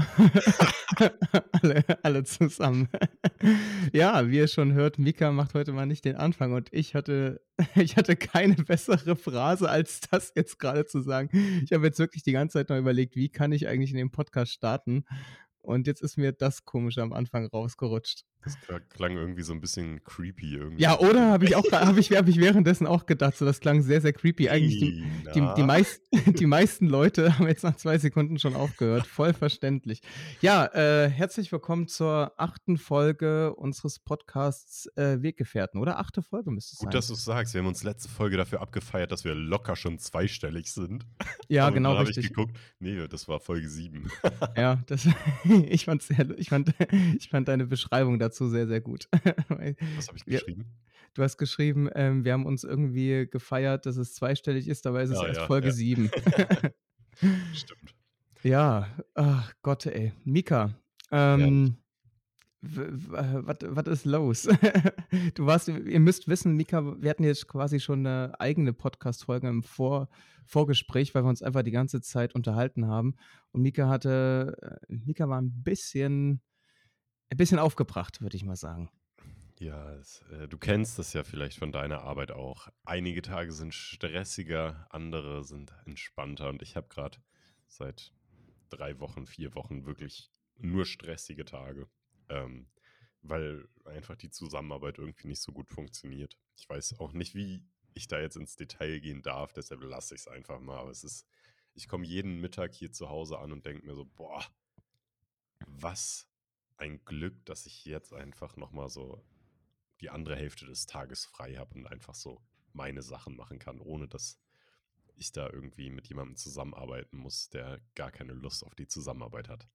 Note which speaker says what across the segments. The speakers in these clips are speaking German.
Speaker 1: Alle, alle zusammen. ja, wie ihr schon hört, Mika macht heute mal nicht den Anfang und ich hatte, ich hatte keine bessere Phrase, als das jetzt gerade zu sagen. Ich habe jetzt wirklich die ganze Zeit noch überlegt, wie kann ich eigentlich in den Podcast starten? Und jetzt ist mir das komische am Anfang rausgerutscht.
Speaker 2: Das klang irgendwie so ein bisschen creepy irgendwie.
Speaker 1: Ja, oder habe ich auch habe ich, hab ich währenddessen auch gedacht, so das klang sehr, sehr creepy. Eigentlich die, die, die, meist, die meisten Leute haben jetzt nach zwei Sekunden schon aufgehört. Voll verständlich. Ja, äh, herzlich willkommen zur achten Folge unseres Podcasts äh, Weggefährten, oder? Achte Folge müsste es
Speaker 2: sein. Gut, dass du es sagst. Wir haben uns letzte Folge dafür abgefeiert, dass wir locker schon zweistellig sind.
Speaker 1: Ja, Aber genau. Dann
Speaker 2: habe ich geguckt, nee, das war Folge sieben.
Speaker 1: ja, das, ich, fand sehr, ich, fand, ich fand deine Beschreibung dazu dazu sehr, sehr gut.
Speaker 2: Was habe ich geschrieben?
Speaker 1: du hast geschrieben, ähm, wir haben uns irgendwie gefeiert, dass es zweistellig ist, dabei ist es ja, erst ja, Folge ja. 7.
Speaker 2: Stimmt.
Speaker 1: Ja, ach Gott, ey. Mika, ähm, was ist los? du warst, ihr müsst wissen, Mika, wir hatten jetzt quasi schon eine eigene Podcast-Folge im Vor Vorgespräch, weil wir uns einfach die ganze Zeit unterhalten haben. Und Mika hatte, äh, Mika war ein bisschen ein bisschen aufgebracht, würde ich mal sagen.
Speaker 2: Ja, es, äh, du kennst das ja vielleicht von deiner Arbeit auch. Einige Tage sind stressiger, andere sind entspannter. Und ich habe gerade seit drei Wochen, vier Wochen wirklich nur stressige Tage, ähm, weil einfach die Zusammenarbeit irgendwie nicht so gut funktioniert. Ich weiß auch nicht, wie ich da jetzt ins Detail gehen darf, deshalb lasse ich es einfach mal. Aber es ist, ich komme jeden Mittag hier zu Hause an und denke mir so, boah, was ein Glück, dass ich jetzt einfach nochmal so die andere Hälfte des Tages frei habe und einfach so meine Sachen machen kann, ohne dass ich da irgendwie mit jemandem zusammenarbeiten muss, der gar keine Lust auf die Zusammenarbeit hat.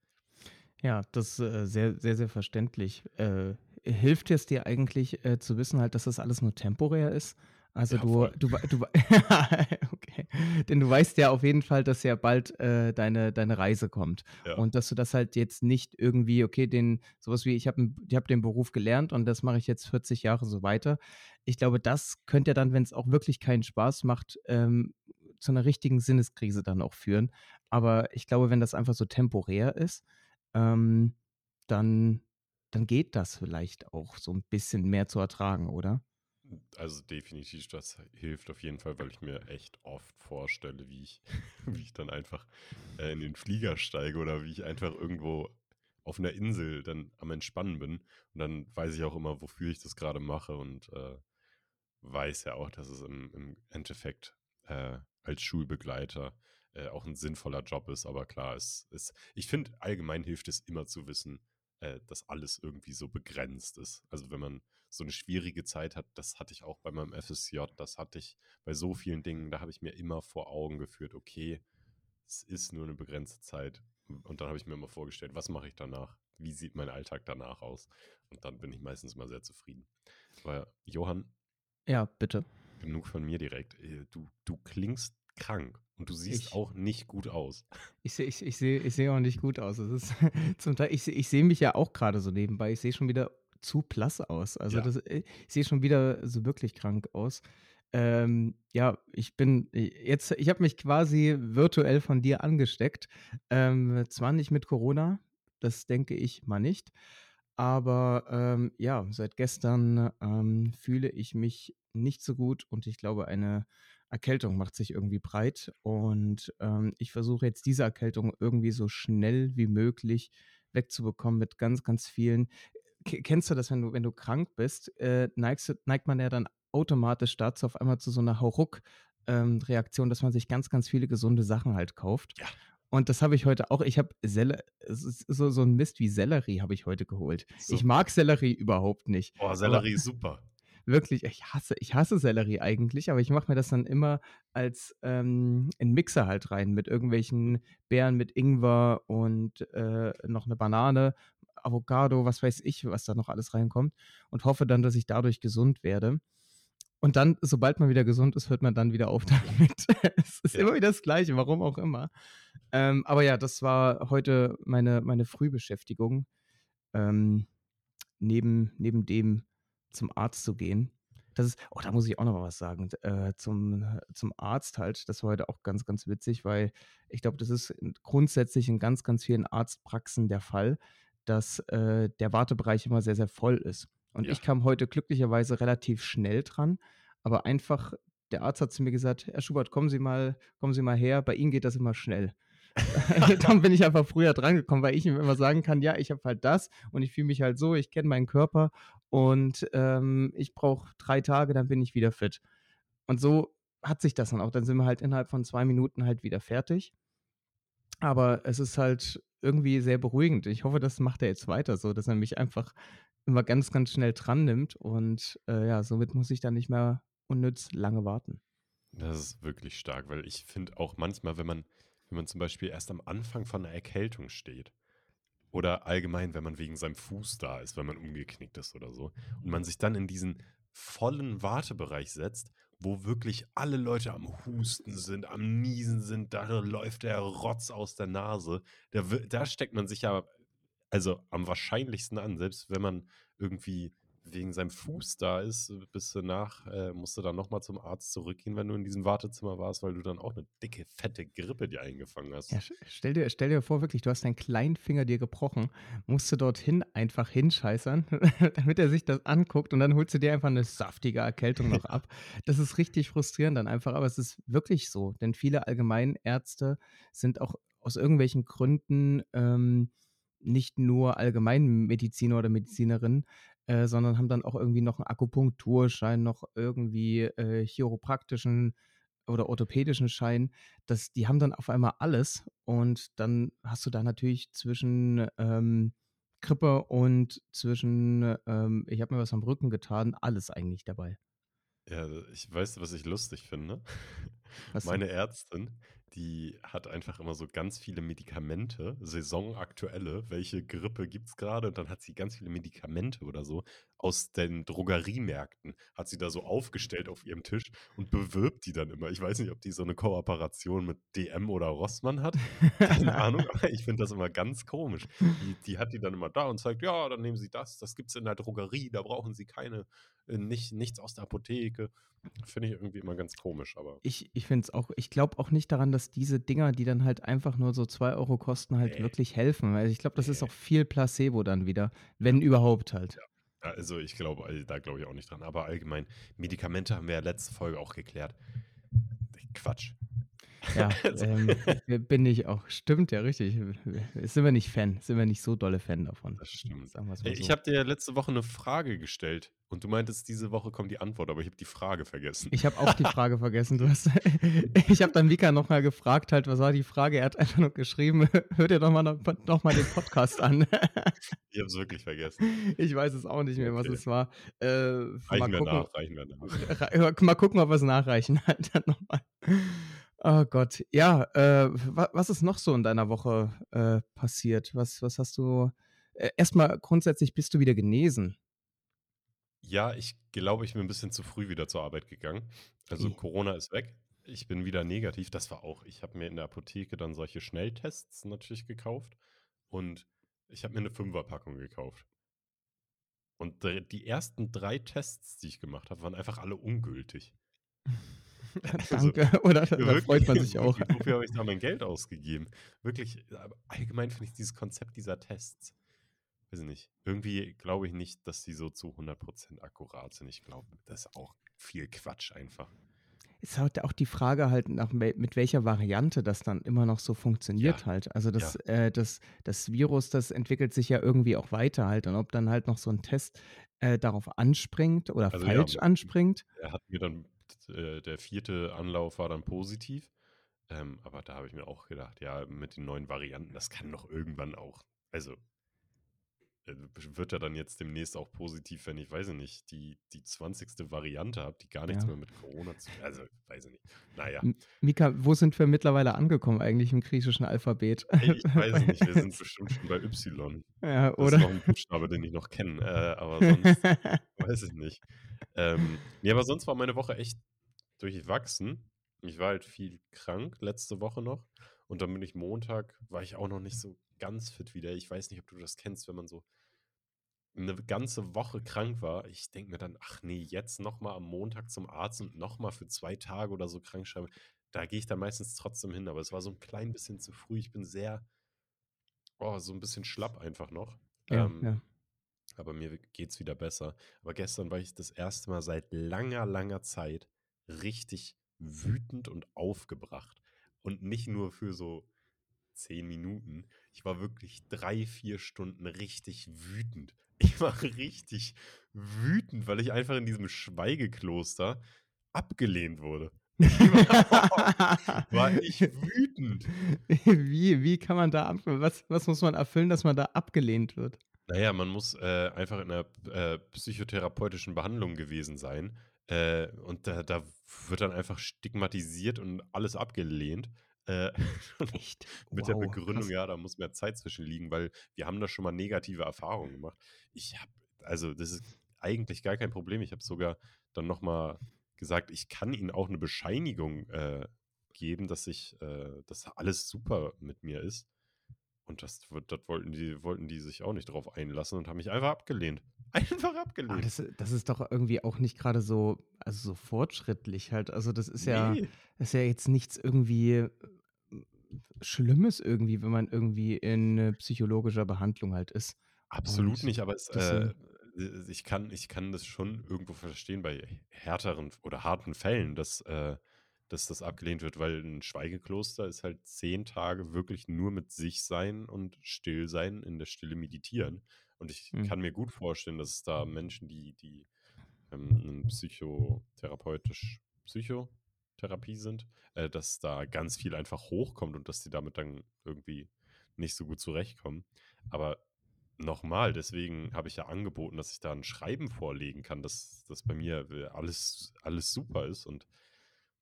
Speaker 1: Ja, das ist äh, sehr, sehr, sehr verständlich. Äh, hilft es dir eigentlich äh, zu wissen halt, dass das alles nur temporär ist? Also ja, du, du, du, okay. Denn du weißt ja auf jeden Fall, dass ja bald äh, deine, deine Reise kommt. Ja. Und dass du das halt jetzt nicht irgendwie, okay, den, sowas wie, ich habe ich hab den Beruf gelernt und das mache ich jetzt 40 Jahre so weiter. Ich glaube, das könnte ja dann, wenn es auch wirklich keinen Spaß macht, ähm, zu einer richtigen Sinneskrise dann auch führen. Aber ich glaube, wenn das einfach so temporär ist, ähm, dann, dann geht das vielleicht auch so ein bisschen mehr zu ertragen, oder?
Speaker 2: Also definitiv, das hilft auf jeden Fall, weil ich mir echt oft vorstelle, wie ich, wie ich dann einfach äh, in den Flieger steige oder wie ich einfach irgendwo auf einer Insel dann am Entspannen bin. Und dann weiß ich auch immer, wofür ich das gerade mache und äh, weiß ja auch, dass es im, im Endeffekt äh, als Schulbegleiter äh, auch ein sinnvoller Job ist. Aber klar, es ist, ich finde, allgemein hilft es immer zu wissen, äh, dass alles irgendwie so begrenzt ist. Also wenn man so eine schwierige Zeit hat, das hatte ich auch bei meinem FSJ, das hatte ich bei so vielen Dingen, da habe ich mir immer vor Augen geführt, okay, es ist nur eine begrenzte Zeit. Und dann habe ich mir immer vorgestellt, was mache ich danach? Wie sieht mein Alltag danach aus? Und dann bin ich meistens mal sehr zufrieden. Aber Johann.
Speaker 1: Ja, bitte.
Speaker 2: Genug von mir direkt. Äh, du, du klingst krank und du siehst ich, auch nicht gut aus.
Speaker 1: Ich sehe ich, ich seh, ich seh auch nicht gut aus. ist zum Teil, ich, ich sehe mich ja auch gerade so nebenbei. Ich sehe schon wieder zu blass aus. Also ja. das, äh, ich sehe schon wieder so wirklich krank aus. Ähm, ja, ich bin jetzt, ich habe mich quasi virtuell von dir angesteckt. Ähm, zwar nicht mit Corona, das denke ich mal nicht. Aber ähm, ja, seit gestern ähm, fühle ich mich nicht so gut und ich glaube, eine Erkältung macht sich irgendwie breit. Und ähm, ich versuche jetzt diese Erkältung irgendwie so schnell wie möglich wegzubekommen mit ganz, ganz vielen. Kennst du das, wenn du, wenn du krank bist, äh, neigst, neigt man ja dann automatisch dazu auf einmal zu so einer Hauruck-Reaktion, ähm, dass man sich ganz, ganz viele gesunde Sachen halt kauft. Ja. Und das habe ich heute auch. Ich habe so, so ein Mist wie Sellerie habe ich heute geholt. So. Ich mag Sellerie überhaupt nicht.
Speaker 2: Oh, Sellerie ist super
Speaker 1: wirklich, ich hasse, ich hasse Sellerie eigentlich, aber ich mache mir das dann immer als ähm, in Mixer halt rein mit irgendwelchen Beeren mit Ingwer und äh, noch eine Banane, Avocado, was weiß ich, was da noch alles reinkommt und hoffe dann, dass ich dadurch gesund werde. Und dann, sobald man wieder gesund ist, hört man dann wieder auf damit. es ist ja. immer wieder das Gleiche, warum auch immer. Ähm, aber ja, das war heute meine, meine Frühbeschäftigung. Ähm, neben, neben dem, zum Arzt zu gehen. das ist oh, da muss ich auch noch mal was sagen, äh, zum zum Arzt halt. Das war heute auch ganz, ganz witzig, weil ich glaube, das ist grundsätzlich in ganz, ganz vielen Arztpraxen der Fall, dass, äh, der Wartebereich immer sehr, sehr voll ist. Und ich
Speaker 2: Ja.
Speaker 1: kam heute glücklicherweise relativ schnell dran, aber einfach der Arzt hat zu mir gesagt: „Herr Schubert, kommen Sie mal kommen Sie mal her, bei Ihnen geht das immer schnell.“ Dann bin ich einfach früher drangekommen, weil ich ihm immer sagen kann: „Ja, ich habe halt das und ich fühle mich halt so, ich kenne meinen Körper und, ähm, ich brauche 3 Tage, dann bin ich wieder fit.“ Und so hat sich das dann auch. Dann sind wir halt innerhalb von 2 Minuten halt wieder fertig. Aber es ist halt irgendwie sehr beruhigend. Ich hoffe, das macht er jetzt weiter so, dass er mich einfach immer ganz, ganz schnell dran nimmt und, äh, ja, somit muss ich dann nicht mehr unnütz lange warten.
Speaker 2: Das ist wirklich stark, weil ich finde auch manchmal, wenn man wenn man zum Beispiel erst am Anfang von 'ner Erkältung steht oder allgemein, wenn man wegen seinem Fuß da ist, wenn man umgeknickt ist oder so und man sich dann in diesen vollen Wartebereich setzt, wo wirklich alle Leute am Husten sind, am Niesen sind, da läuft der Rotz aus der Nase. Da da steckt man sich ja also am wahrscheinlichsten an, selbst wenn man irgendwie wegen seinem Fuß da ist, äh, bist du nach äh, musst du dann noch mal zum Arzt zurückgehen, wenn du in diesem Wartezimmer warst, weil du dann auch 'ne dicke, fette Grippe dir eingefangen hast.
Speaker 1: Ja, st stell dir stell dir vor, wirklich, du hast deinen kleinen Finger dir gebrochen, musst du dorthin einfach hinscheißern, damit er sich das anguckt und dann holst du dir einfach 'ne saftige Erkältung noch ab. Das ist richtig frustrierend dann einfach, aber es ist wirklich so, denn viele Allgemeinärzte sind auch aus irgendwelchen Gründen, ähm, nicht nur Allgemeinmediziner oder Medizinerinnen, äh, sondern haben dann auch irgendwie noch 'n Akupunkturschein, noch irgendwie, äh, chiropraktischen oder orthopädischen Schein. Das die haben dann auf einmal alles und dann hast du da natürlich zwischen, ähm, Grippe und zwischen, ähm, ich habe mir was am Rücken getan, alles eigentlich dabei.
Speaker 2: Ja, ich weißt du, was ich lustig finde?
Speaker 1: Was?
Speaker 2: Meine Ärztin, die hat einfach immer so ganz viele Medikamente, saisonaktuelle. Welche Grippe gibt's grade? Und dann hat sie ganz viele Medikamente oder so aus den Drogeriemärkten hat sie da so aufgestellt auf ihrem Tisch und bewirbt die dann immer. Ich weiß nicht, ob die so 'ne Kooperation mit DM oder Rossmann hat. Keine Ahnung, aber ich finde das immer ganz komisch. Die die hat die dann immer da und sagt: „Ja, dann nehmen Sie das. Das gibt's in der Drogerie. Da brauchen Sie keine äh, nicht nichts aus der Apotheke.“ Finde ich irgendwie immer ganz komisch, aber
Speaker 1: Ich ich finde es auch ich glaube auch nicht daran, dass diese Dinger, die dann halt einfach nur so 2 € kosten, halt
Speaker 2: Ne.
Speaker 1: wirklich helfen, weil ich glaube, das ist
Speaker 2: Ne.
Speaker 1: auch viel Placebo dann wieder, wenn überhaupt halt.
Speaker 2: Ja. Also, ich glaube al da glaube ich auch nicht dran. Aber allgemein, Medikamente haben wir ja letzte Folge auch geklärt. Quatsch.
Speaker 1: Ja,
Speaker 2: Also
Speaker 1: ähm, bin ich auch. Stimmt, ja, richtig. W sind wir nicht Fan sind wir nicht so dolle Fan davon.
Speaker 2: Das stimmt.
Speaker 1: Sagen mal
Speaker 2: ich
Speaker 1: so.
Speaker 2: habe dir letzte Woche 'ne Frage gestellt und du meintest, diese Woche kommt die Antwort, aber ich habe die Frage vergessen.
Speaker 1: Ich habe auch die Frage vergessen. Du hast ich habe dann Mika noch mal gefragt halt, was war die Frage? Er hat einfach nur geschrieben: „Hör dir doch mal noch mal den Podcast an.“
Speaker 2: Ich habe es wirklich vergessen.
Speaker 1: Ich weiß es auch nicht mehr, was
Speaker 2: Okay.
Speaker 1: es war. Äh, mal
Speaker 2: Reichen wir
Speaker 1: gucken
Speaker 2: nach, reichen wir nach.
Speaker 1: mal gucken, ob wir's nachreichen halt dann noch mal. Oh Gott. Ja, äh, wa was ist noch so in deiner Woche, äh, passiert? Was was hast du äh, erst mal grundsätzlich bist du wieder genesen?
Speaker 2: Ja, ich glaube, ich bin 'n bisschen zu früh wieder zur Arbeit gegangen. Also,
Speaker 1: Wie?
Speaker 2: Corona ist weg. Ich bin wieder negativ. Das war auch ich habe mir in der Apotheke dann solche Schnelltests natürlich gekauft und ich habe mir 'ne Fünferpackung gekauft. Und die ersten 3 Tests, die ich gemacht habe, waren einfach alle ungültig. Also,
Speaker 1: Danke, oder? Da
Speaker 2: wirklich,
Speaker 1: freut man sich auch.
Speaker 2: wofür habe ich da mein Geld ausgegeben? Wirklich, allgemein finde ich dieses Konzept dieser Tests weiß ich nicht. Irgendwie glaube ich nicht, dass die so zu 100 % akkurat sind. Ich glaube, das ist auch viel Quatsch einfach.
Speaker 1: Ist halt auch die Frage halt nach mit welcher Variante das dann immer noch so funktioniert
Speaker 2: Ja,
Speaker 1: halt. Also,
Speaker 2: ja.
Speaker 1: das äh, das das Virus, das entwickelt sich ja irgendwie auch weiter halt und ob dann halt noch so 'n Test, äh, darauf anspringt oder
Speaker 2: Also, ja,
Speaker 1: falsch anspringt.
Speaker 2: er hat mir dann äh, der 4. Anlauf war dann positiv. Ähm, aber da habe ich mir auch gedacht: „Ja, mit den neuen Varianten, das kann doch irgendwann auch also“ äh, wird er dann jetzt demnächst auch positiv, wenn ich, weiß ich nicht, die die 20. Variante habe, die gar nichts
Speaker 1: Ja.
Speaker 2: mehr mit Corona zu also, weiß ich nicht. Na ja.
Speaker 1: M Mika, wo sind wir mittlerweile angekommen eigentlich im griechischen Alphabet?
Speaker 2: Ey, ich weiß nicht. Wir sind bestimmt schon bei Y.
Speaker 1: Ja,
Speaker 2: Das ist
Speaker 1: oder?
Speaker 2: noch 'n Buchstabe, den ich noch kenne, äh, aber sonst weiß ich nicht. Ähm, ne, aber sonst war meine Woche echt durchwachsen. Ich war halt viel krank letzte Woche noch und dann bin ich Montag war ich auch noch nicht so ganz fit wieder. Ich weiß nicht, ob du das kennst, wenn man so 'ne ganze Woche krank war, ich denke mir dann: „Ach ne, jetzt noch mal am Montag zum Arzt und noch mal für 2 Tage oder so krankschreiben.“ Da gehe ich dann meistens trotzdem hin, aber es war so 'n klein bisschen zu früh. Ich bin sehr oh, so 'n bisschen schlapp einfach noch.
Speaker 1: Ja,
Speaker 2: Ähm,
Speaker 1: ja.
Speaker 2: aber mir w geht's wieder besser. Aber gestern war ich das 1. Mal seit langer, langer Zeit richtig wütend und aufgebracht. Und nicht nur für so 10 Minuten. Ich war wirklich 3, 4 Stunden richtig wütend. Ich war richtig wütend, weil ich einfach in diesem Schweigekloster abgelehnt wurde. War ich wütend.
Speaker 1: Wie wie kann man da ab was was muss man erfüllen, dass man da abgelehnt wird?
Speaker 2: Na ja, man muss, äh, einfach in 'ner, äh, psychotherapeutischen Behandlung gewesen sein. Äh, und da da wird dann einfach stigmatisiert und alles abgelehnt. Äh,
Speaker 1: Echt?
Speaker 2: mit der
Speaker 1: Wow,
Speaker 2: Begründung,
Speaker 1: krass.
Speaker 2: ja, da muss mehr Zeit zwischen liegen, weil wir haben da schon mal negative Erfahrungen gemacht. Ich habe also, das ist eigentlich gar kein Problem. Ich habe sogar dann noch mal gesagt, ich kann ihnen auch 'ne Bescheinigung, äh, geben, dass ich äh, dass alles super mit mir ist. Und das das wollten die wollten die sich auch nicht drauf einlassen und haben mich einfach abgelehnt. Einfach
Speaker 1: Ah,
Speaker 2: abgelehnt.
Speaker 1: das das ist doch irgendwie auch nicht grade so also, so fortschrittlich halt. Also, das ist ja
Speaker 2: Ne.
Speaker 1: ist ja jetzt nichts irgendwie, äh, Schlimmes irgendwie, wenn man irgendwie in 'ne psychologischer Behandlung halt ist.
Speaker 2: Absolut
Speaker 1: Und
Speaker 2: nicht, aber es, äh äh, ich kann ich kann das schon irgendwo verstehen bei härteren oder harten Fällen, dass äh, dass das abgelehnt wird, weil 'n Schweigekloster ist halt 10 Tage wirklich nur mit sich sein und still sein, in der Stille meditieren. Und ich
Speaker 1: Mhm.
Speaker 2: kann mir gut vorstellen, dass es da Menschen, die die, ähm, psychotherapeutisch Psychotherapie sind, äh, dass da ganz viel einfach hochkommt und dass die damit dann irgendwie nicht so gut zurechtkommen. Aber noch mal, deswegen habe ich ja angeboten, dass ich da 'n Schreiben vorlegen kann, dass dass bei mir w alles alles super ist. Und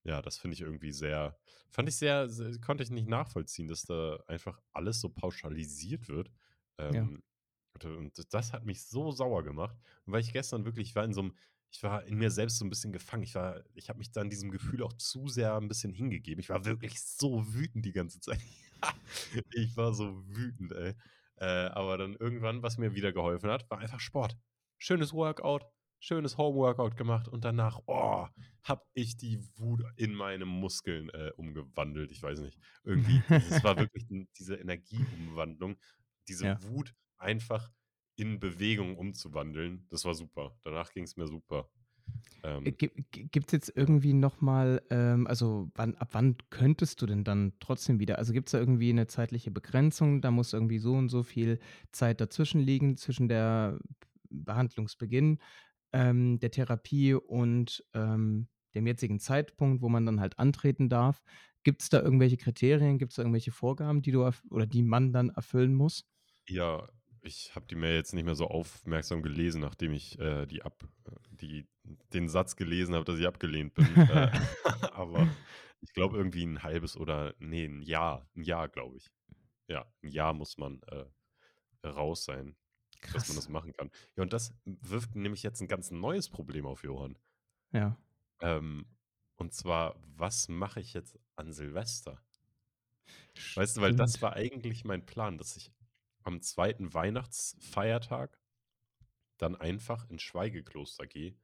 Speaker 2: ja, das finde ich irgendwie sehr fand ich sehr se konnte ich nicht nachvollziehen, dass da einfach alles so pauschalisiert wird.
Speaker 1: Ja.
Speaker 2: Ähm, und und das hat mich so sauer gemacht. Weil ich gestern wirklich ich war in so 'nem ich war in mir selbst so 'n bisschen gefangen. Ich war ich habe mich da in diesem Gefühl auch zu sehr 'n bisschen hingegeben. Ich war wirklich so wütend die ganze Zeit. Ich war so wütend, ey. Äh, aber dann irgendwann, was mir wieder geholfen hat, war einfach Sport. Schönes Workout, schönes Homeworkout gemacht und danach, oh, habe ich die Wut in meine Muskeln, äh, umgewandelt. Ich weiß nicht. Irgendwie, das war wirklich diese Energieumwandlung, diese
Speaker 1: Ja.
Speaker 2: Wut einfach in Bewegung umzuwandeln. Das war super. Danach ging's mir super.
Speaker 1: Äh,
Speaker 2: Ähm
Speaker 1: gi gi gibt's jetzt irgendwie noch mal ähm, also, wann ab wann könntest du denn dann trotzdem wieder also, gibt's da irgendwie 'ne zeitliche Begrenzung? Da muss irgendwie so und so viel Zeit dazwischen liegen, zwischen der Behandlungsbeginn, ähm, der Therapie und, ähm, dem jetzigen Zeitpunkt, wo man dann halt antreten darf. Gibt's da irgendwelche Kriterien? Gibt's da irgendwelche Vorgaben, die du oder die man dann erfüllen muss?
Speaker 2: Ja, ich habe die Mail jetzt nicht mehr so aufmerksam gelesen, nachdem ich, äh, die ab die den Satz gelesen habe, dass ich abgelehnt bin. Äh, aber ich glaube irgendwie 'n 1/2 oder ne, 'n Jahr 'n Jahr, glaube ich. Ja, 'n Jahr muss man, äh, raus sein, dass man
Speaker 1: Krass.
Speaker 2: das machen kann. Ja, und das wirft nämlich jetzt 'n ganz neues Problem auf, Johann.
Speaker 1: Ja.
Speaker 2: Ähm, und zwar, was mache ich jetzt an Silvester? Weißt du, weil das
Speaker 1: Stimmt.
Speaker 2: war eigentlich mein Plan, dass ich am 2. Weihnachtsfeiertag dann einfach ins Schweigekloster gehe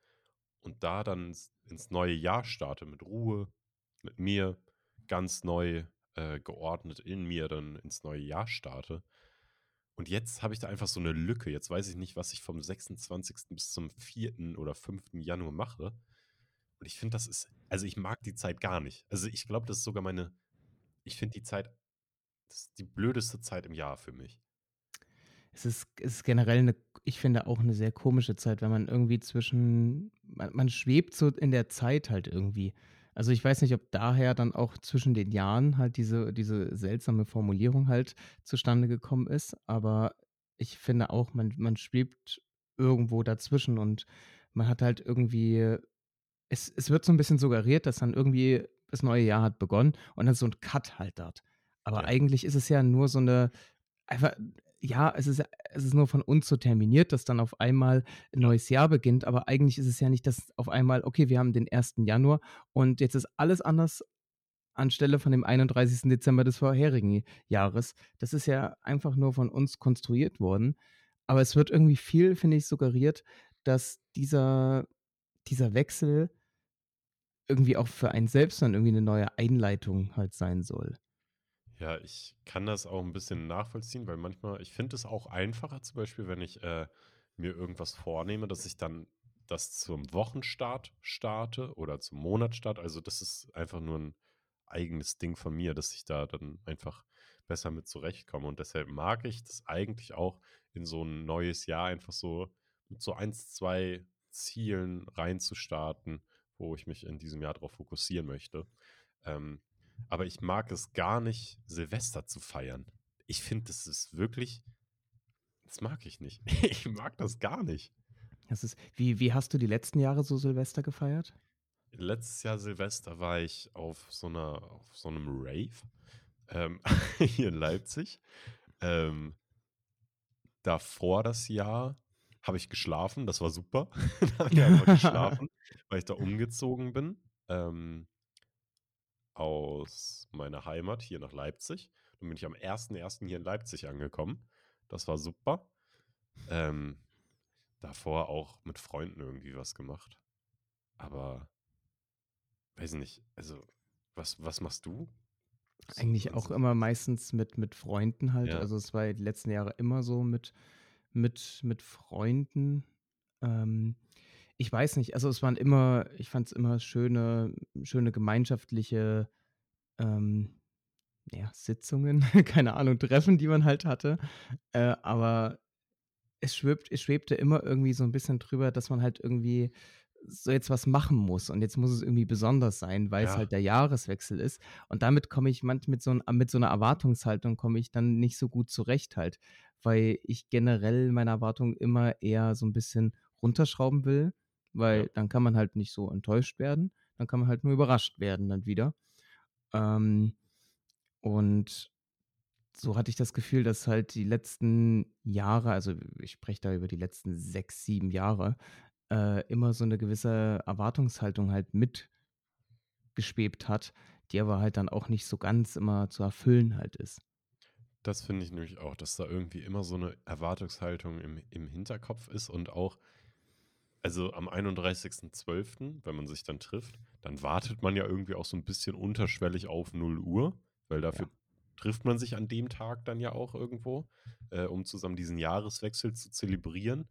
Speaker 2: und da dann ins neue Jahr starte mit Ruhe, mit mir, ganz neu, äh, geordnet in mir dann ins neue Jahr starte. Und jetzt habe ich da einfach so 'ne Lücke. Jetzt weiß ich nicht, was ich vom 26. bis zum 4. oder 5. Januar mache. Und ich finde, das ist also, ich mag die Zeit gar nicht. Also, ich glaube, das ist sogar meine ich finde die Zeit das ist die blödeste Zeit im Jahr für mich.
Speaker 1: Es ist es ist generell 'ne ich finde auch 'ne sehr komische Zeit, wenn man irgendwie zwischen man man schwebt so in der Zeit halt irgendwie. Also, ich weiß nicht, ob daher dann auch zwischen den Jahren halt diese diese seltsame Formulierung halt zustande gekommen ist, aber ich finde auch, man man schwebt irgendwo dazwischen und man hat halt irgendwie es es wird so 'n bisschen suggeriert, dass dann irgendwie das neue Jahr hat begonnen und dann so 'n Cut halt dort. Aber
Speaker 2: Ja.
Speaker 1: eigentlich ist es ja nur so 'ne einfach ja, es ist es ist nur von uns so terminiert, dass dann auf einmal 'n
Speaker 2: Ja.
Speaker 1: neues Jahr beginnt, aber eigentlich ist es ja nicht, dass auf einmal: „Okay, wir haben den 1. Januar und jetzt ist alles anders anstelle von dem 31. Dezember des vorherigen Jahres.“ Das ist ja einfach nur von uns konstruiert worden. Aber es wird irgendwie viel, finde ich, suggeriert, dass dieser dieser Wechsel irgendwie auch für einen selbst dann irgendwie 'ne neue Einleitung halt sein soll.
Speaker 2: Ja, ich kann das auch 'n bisschen nachvollziehen, weil manchmal ich finde es auch einfacher, zum Beispiel, wenn ich, äh, mir irgendwas vornehme, dass ich dann das zum Wochenstart starte oder zum Monatsstart. Also, das ist einfach nur 'n eigenes Ding von mir, dass ich da dann einfach besser mit zurechtkomme. Und deshalb mag ich das eigentlich auch in so 'n neues Jahr einfach so mit so 1, 2 Zielen reinzustarten, wo ich mich in diesem Jahr drauf fokussieren möchte. Ähm, aber ich mag es gar nicht, Silvester zu feiern. Ich finde, das ist wirklich das mag ich nicht. Ich mag das gar nicht.
Speaker 1: Das ist wie wie hast du die letzten Jahre so Silvester gefeiert?
Speaker 2: Letztes Jahr Silvester war ich auf so 'ner auf so 'nem Rave, ähm, hier in Leipzig. Ähm davor das Jahr habe ich geschlafen, das war super. Da habe ich einfach geschlafen, weil ich da umgezogen bin, ähm aus meiner Heimat hier nach Leipzig. Dann bin ich am 1.1. hier in Leipzig angekommen. Das war super. Ähm, davor auch mit Freunden irgendwie was gemacht. Aber weiß nicht, also was was machst du? So
Speaker 1: Eigentlich auch immer meistens mit mit Freunden halt.
Speaker 2: Ja.
Speaker 1: Also, es war die letzten Jahre immer so mit mit mit Freunden. Ähm, ich weiß nicht, also, es waren immer ich fand's immer schöne schöne gemeinschaftliche, ähm, ja, Sitzungen, keine Ahnung, Treffen, die man halt hatte. Äh, aber es schwirbt es schwebte immer irgendwie so 'n bisschen drüber, dass man halt irgendwie so jetzt was machen muss und jetzt muss es irgendwie besonders sein, weil's
Speaker 2: Ja.
Speaker 1: halt der Jahreswechsel ist. Und damit komme ich manch mit so 'n mit so 'ner Erwartungshaltung komme ich dann nicht so gut zurecht halt, weil ich generell meine Erwartungen immer eher so 'n bisschen runterschrauben will,
Speaker 2: Ja.
Speaker 1: weil dann kann man halt nicht so enttäuscht werden. Dann kann man halt nur überrascht werden dann wieder. Ähm, und so hatte ich das Gefühl, dass halt die letzten Jahre also, ich spreche da über die letzten 6, 7 Jahre, äh, immer so 'ne gewisse Erwartungshaltung halt mitgeschwebt hat, die aber halt dann auch nicht so ganz immer zu erfüllen halt ist.
Speaker 2: Das finde ich nämlich auch, dass da irgendwie immer so 'ne Erwartungshaltung im im Hinterkopf ist und auch also, am 31.12., wenn man sich dann trifft, dann wartet man ja irgendwie auch so 'n bisschen unterschwellig auf 0:00, weil dafür
Speaker 1: Ja.
Speaker 2: trifft man sich an dem Tag dann ja auch irgendwo, äh, um zusammen diesen Jahreswechsel zu zelebrieren.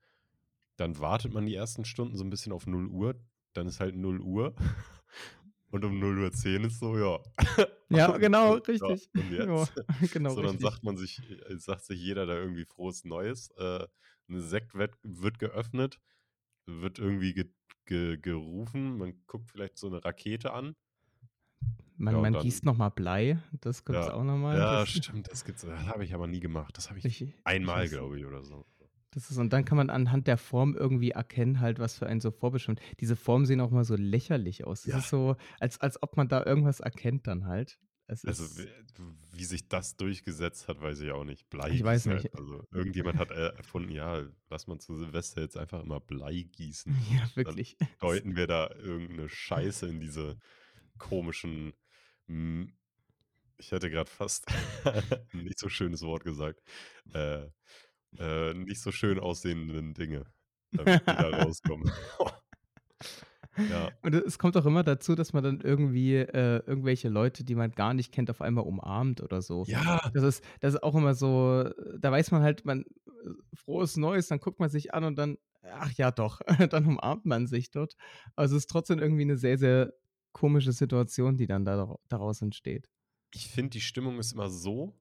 Speaker 2: Dann wartet man die ersten Stunden so 'n bisschen auf 0:00, dann ist halt 0:00 und um 0:10 ist so, ja.
Speaker 1: Ja, genau,
Speaker 2: und ja,
Speaker 1: richtig.
Speaker 2: und
Speaker 1: Ja,
Speaker 2: jetzt?
Speaker 1: genau
Speaker 2: So, dann
Speaker 1: richtig.
Speaker 2: sagt man sich äh, sagt sich jeder da irgendwie frohes Neues. Äh, 'n Sekt werd wird geöffnet, wird irgendwie ge ge gerufen. Man guckt vielleicht so 'ne Rakete an. Ja,
Speaker 1: Man
Speaker 2: und
Speaker 1: man
Speaker 2: dann
Speaker 1: gießt noch mal Blei, das gibt's
Speaker 2: Ja,
Speaker 1: auch noch mal.
Speaker 2: ja,
Speaker 1: Das
Speaker 2: stimmt, das gibt's das habe ich aber nie gemacht. Das habe ich
Speaker 1: ich
Speaker 2: einmal, glaube ich, oder so.
Speaker 1: Das ist und dann kann man anhand der Form irgendwie erkennen halt, was für einen so vorbestimmt diese Formen sehen auch immer so lächerlich aus. Das
Speaker 2: Ja.
Speaker 1: ist so, als als ob man da irgendwas erkennt dann halt. Es
Speaker 2: Also, wie sich das durchgesetzt hat, weiß ich auch nicht. Blei
Speaker 1: Ich weiß
Speaker 2: halt.
Speaker 1: nicht.
Speaker 2: Also, irgendjemand hat, äh, erfunden: „Ja, lass mal zu Silvester jetzt einfach immer Blei gießen.“
Speaker 1: Ja,
Speaker 2: Dann
Speaker 1: wirklich. Es
Speaker 2: deuten wir da irgend 'ne Scheiße in diese komischen, hm ich hätte grad fast 'n nicht so schönes Wort gesagt, äh, äh, nicht so schön aussehenden Dinge, damit die da rauskommen. Ja.
Speaker 1: Und es kommt auch immer dazu, dass man dann irgendwie, äh, irgendwelche Leute, die man gar nicht kennt, auf einmal umarmt oder so.
Speaker 2: Ja.
Speaker 1: Das ist das ist auch immer so da weiß man halt, man frohes Neues, dann guckt man sich an und dann ach ja doch, dann umarmt man sich dort. Also, es ist trotzdem irgendwie 'ne sehr, sehr komische Situation, die dann da daraus entsteht.
Speaker 2: Ich finde, die Stimmung ist immer so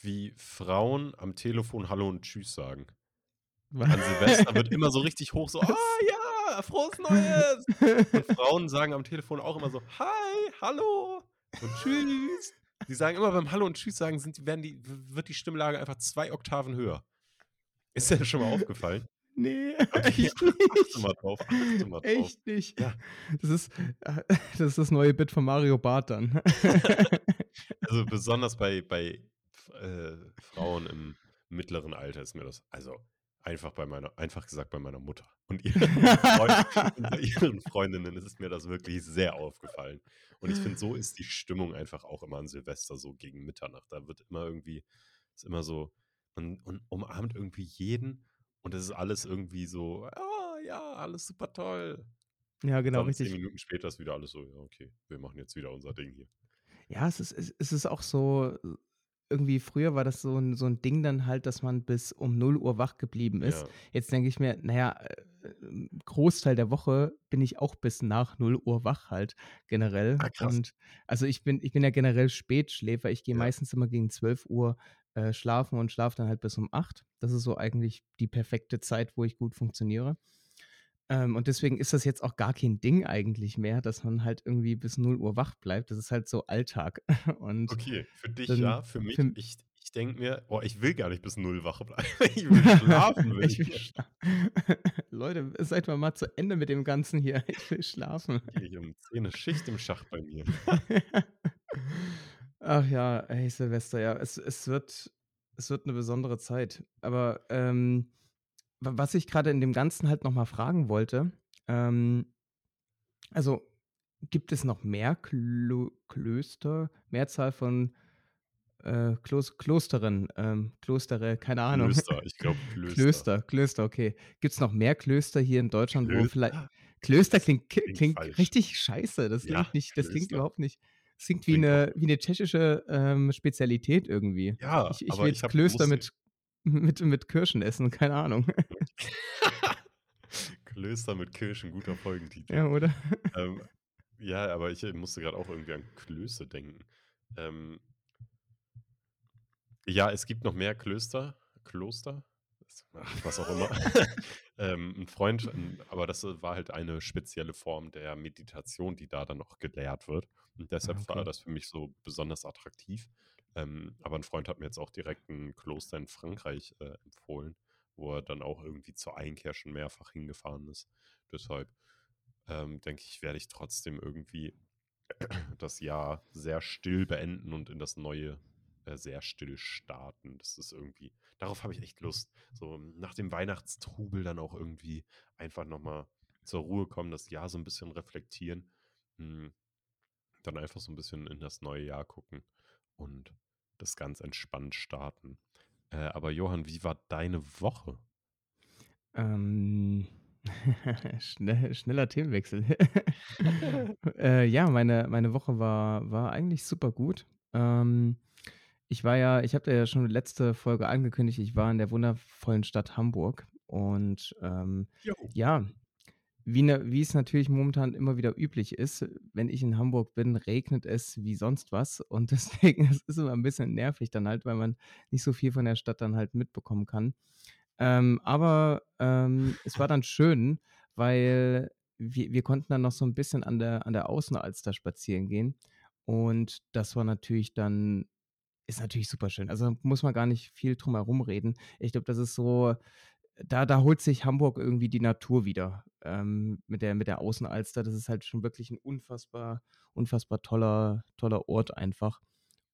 Speaker 2: wie Frauen am Telefon „Hallo“ und „Tschüss“ sagen. An Silvester wird immer so richtig hoch so: „Ah
Speaker 1: Was?
Speaker 2: Ja, frohes Neues!“ Und Frauen sagen am Telefon auch immer so: „Hi, hallo und tschüss.“ Die sagen immer beim „Hallo“ und „Tschüss“ sagen, sind werden die wird die Stimmlage einfach 2 Oktaven höher. Ist dir das schon mal aufgefallen?
Speaker 1: Ne,
Speaker 2: Okay,
Speaker 1: echt
Speaker 2: achte
Speaker 1: nicht.
Speaker 2: mal drauf, mal drauf.
Speaker 1: Echt nicht.
Speaker 2: Ja.
Speaker 1: Das ist äh, das ist das neue Bit von Mario Barth dann.
Speaker 2: Also, besonders bei bei äh, Frauen im mittleren Alter ist mir das also, einfach bei meiner einfach gesagt bei meiner Mutter und ihren Freunden und bei ihren Freundinnen ist es mir das wirklich sehr aufgefallen. Und ich finde, so ist die Stimmung einfach auch immer an Silvester so gegen Mitternacht. Da wird immer irgendwie ist immer so und und umarmt irgendwie jeden und das ist alles irgendwie so: „Ah, ja, alles super toll.“
Speaker 1: Ja, genau,
Speaker 2: Dann 10
Speaker 1: richtig.
Speaker 2: Minuten später ist wieder alles so: „Ja, okay, wir machen jetzt wieder unser Ding hier.“
Speaker 1: Ja, es ist es es ist auch so irgendwie früher war das so 'n so 'n Ding dann halt, dass man bis um null Uhr wach geblieben ist.
Speaker 2: Ja.
Speaker 1: Jetzt denke ich mir: „Na ja, äh, Großteil der Woche bin ich auch bis nach null Uhr wach halt generell.“
Speaker 2: Ah, krass.
Speaker 1: Und also, ich bin ich bin ja generell Spätschläfer. Ich gehe
Speaker 2: Ja.
Speaker 1: meistens immer gegen 12:00, äh, schlafen und schlafe dann halt bis um 8. Das ist so eigentlich die perfekte Zeit, wo ich gut funktioniere. Ähm, und deswegen ist das jetzt auch gar kein Ding eigentlich mehr, dass man halt irgendwie bis null Uhr wach bleibt. Das ist halt so Alltag. Und
Speaker 2: Okay, für dich
Speaker 1: dann
Speaker 2: ja, für mich
Speaker 1: für
Speaker 2: ich ich denke mir: „Oh, ich will gar nicht bis 0 wach bleiben. Ich will schlafen will
Speaker 1: Ich
Speaker 2: ich
Speaker 1: will
Speaker 2: nur.“
Speaker 1: schla Leute, seid mal mal zu Ende mit dem Ganzen hier. Ich will schlafen.
Speaker 2: Hier um 10 ist Schicht im Schacht bei mir.
Speaker 1: Ach ja, ey, Silvester, ja, es es wird es wird 'ne besondere Zeit. Aber, ähm, wa was ich grade in dem Ganzen halt noch mal fragen wollte, ähm also, gibt es noch mehr Klo Klöster, Mehrzahl von, äh, Klos Klosteren, ähm, Klostere, keine Ahnung.
Speaker 2: Klöster, ich glaube Klöster.
Speaker 1: Klöster, Klöster, okay. Gibt's noch mehr Klöster hier in Deutschland, wo viellei
Speaker 2: Klöster?
Speaker 1: Klöster klingt
Speaker 2: klingt
Speaker 1: klingt richtig scheiße. Das
Speaker 2: Ja,
Speaker 1: klingt nicht das klingt
Speaker 2: Klöster.
Speaker 1: überhaupt nicht das klingt wie
Speaker 2: Klingt auch
Speaker 1: 'ne wie 'ne tschechische, ähm, Spezialität irgendwie.
Speaker 2: Ja,
Speaker 1: Ich ich will
Speaker 2: aber ich
Speaker 1: jetzt
Speaker 2: habe
Speaker 1: Klöster mit mit mit Kirschen essen, keine Ahnung.
Speaker 2: Klöster mit Kirschen, guter Folgentitel.
Speaker 1: Ja, oder?
Speaker 2: Ähm, ja, aber ich, musste grad auch irgendwie an Klöße denken. Ähm Ja, es gibt noch mehr Klöster Kloster? Ach, was auch immer. Ähm, 'n Freund, aber das, äh, war halt eine spezielle Form der Meditation, die da dann auch gelehrt wird. Und
Speaker 1: Ah,
Speaker 2: deshalb war
Speaker 1: okay.
Speaker 2: das für mich so besonders attraktiv. Ähm, aber 'n Freund hat mir jetzt auch direkt 'n Kloster in Frankreich, äh, empfohlen, wo er dann auch irgendwie zur Einkehr schon mehrfach hingefahren ist. Deshalb, ähm, denke ich, werde ich trotzdem irgendwie das Jahr sehr still beenden und in das Neue, äh, sehr still starten. Das ist irgendwie darauf habe ich echt Lust. So nach dem Weihnachtstrubel dann auch irgendwie einfach noch mal zur Ruhe kommen, das Jahr so 'n bisschen reflektieren. Hm, dann einfach so 'n bisschen in das neue Jahr gucken und das ganz entspannt starten. Äh, aber Johann, wie war deine Woche?
Speaker 1: Ähm, schnell schneller Themenwechsel. Äh, ja, meine meine Woche war war eigentlich super gut. Ähm, ich war ja ich habe ja schon letzte Folge angekündigt, ich war in der wundervollen Stadt Hamburg und, ähm, ja, wie ne wie es natürlich momentan immer wieder üblich ist, wenn ich in Hamburg bin, regnet es wie sonst was und deswegen es ist immer 'n bisschen nervig dann halt, weil man nicht so viel von der Stadt dann halt mitbekommen kann. Ähm, aber, ähm, es war dann schön, weil wir wir konnten dann noch so 'n bisschen an der an der Außenalster spazieren gehen und das war natürlich dann ist natürlich superschön. Also, muss man gar nicht viel drum herum reden. Ich glaube, das ist so da da holt sich Hamburg irgendwie die Natur wieder, ähm, mit der mit der Außenalster. Das ist halt schon wirklich 'n unfassbar unfassbar toller toller Ort einfach.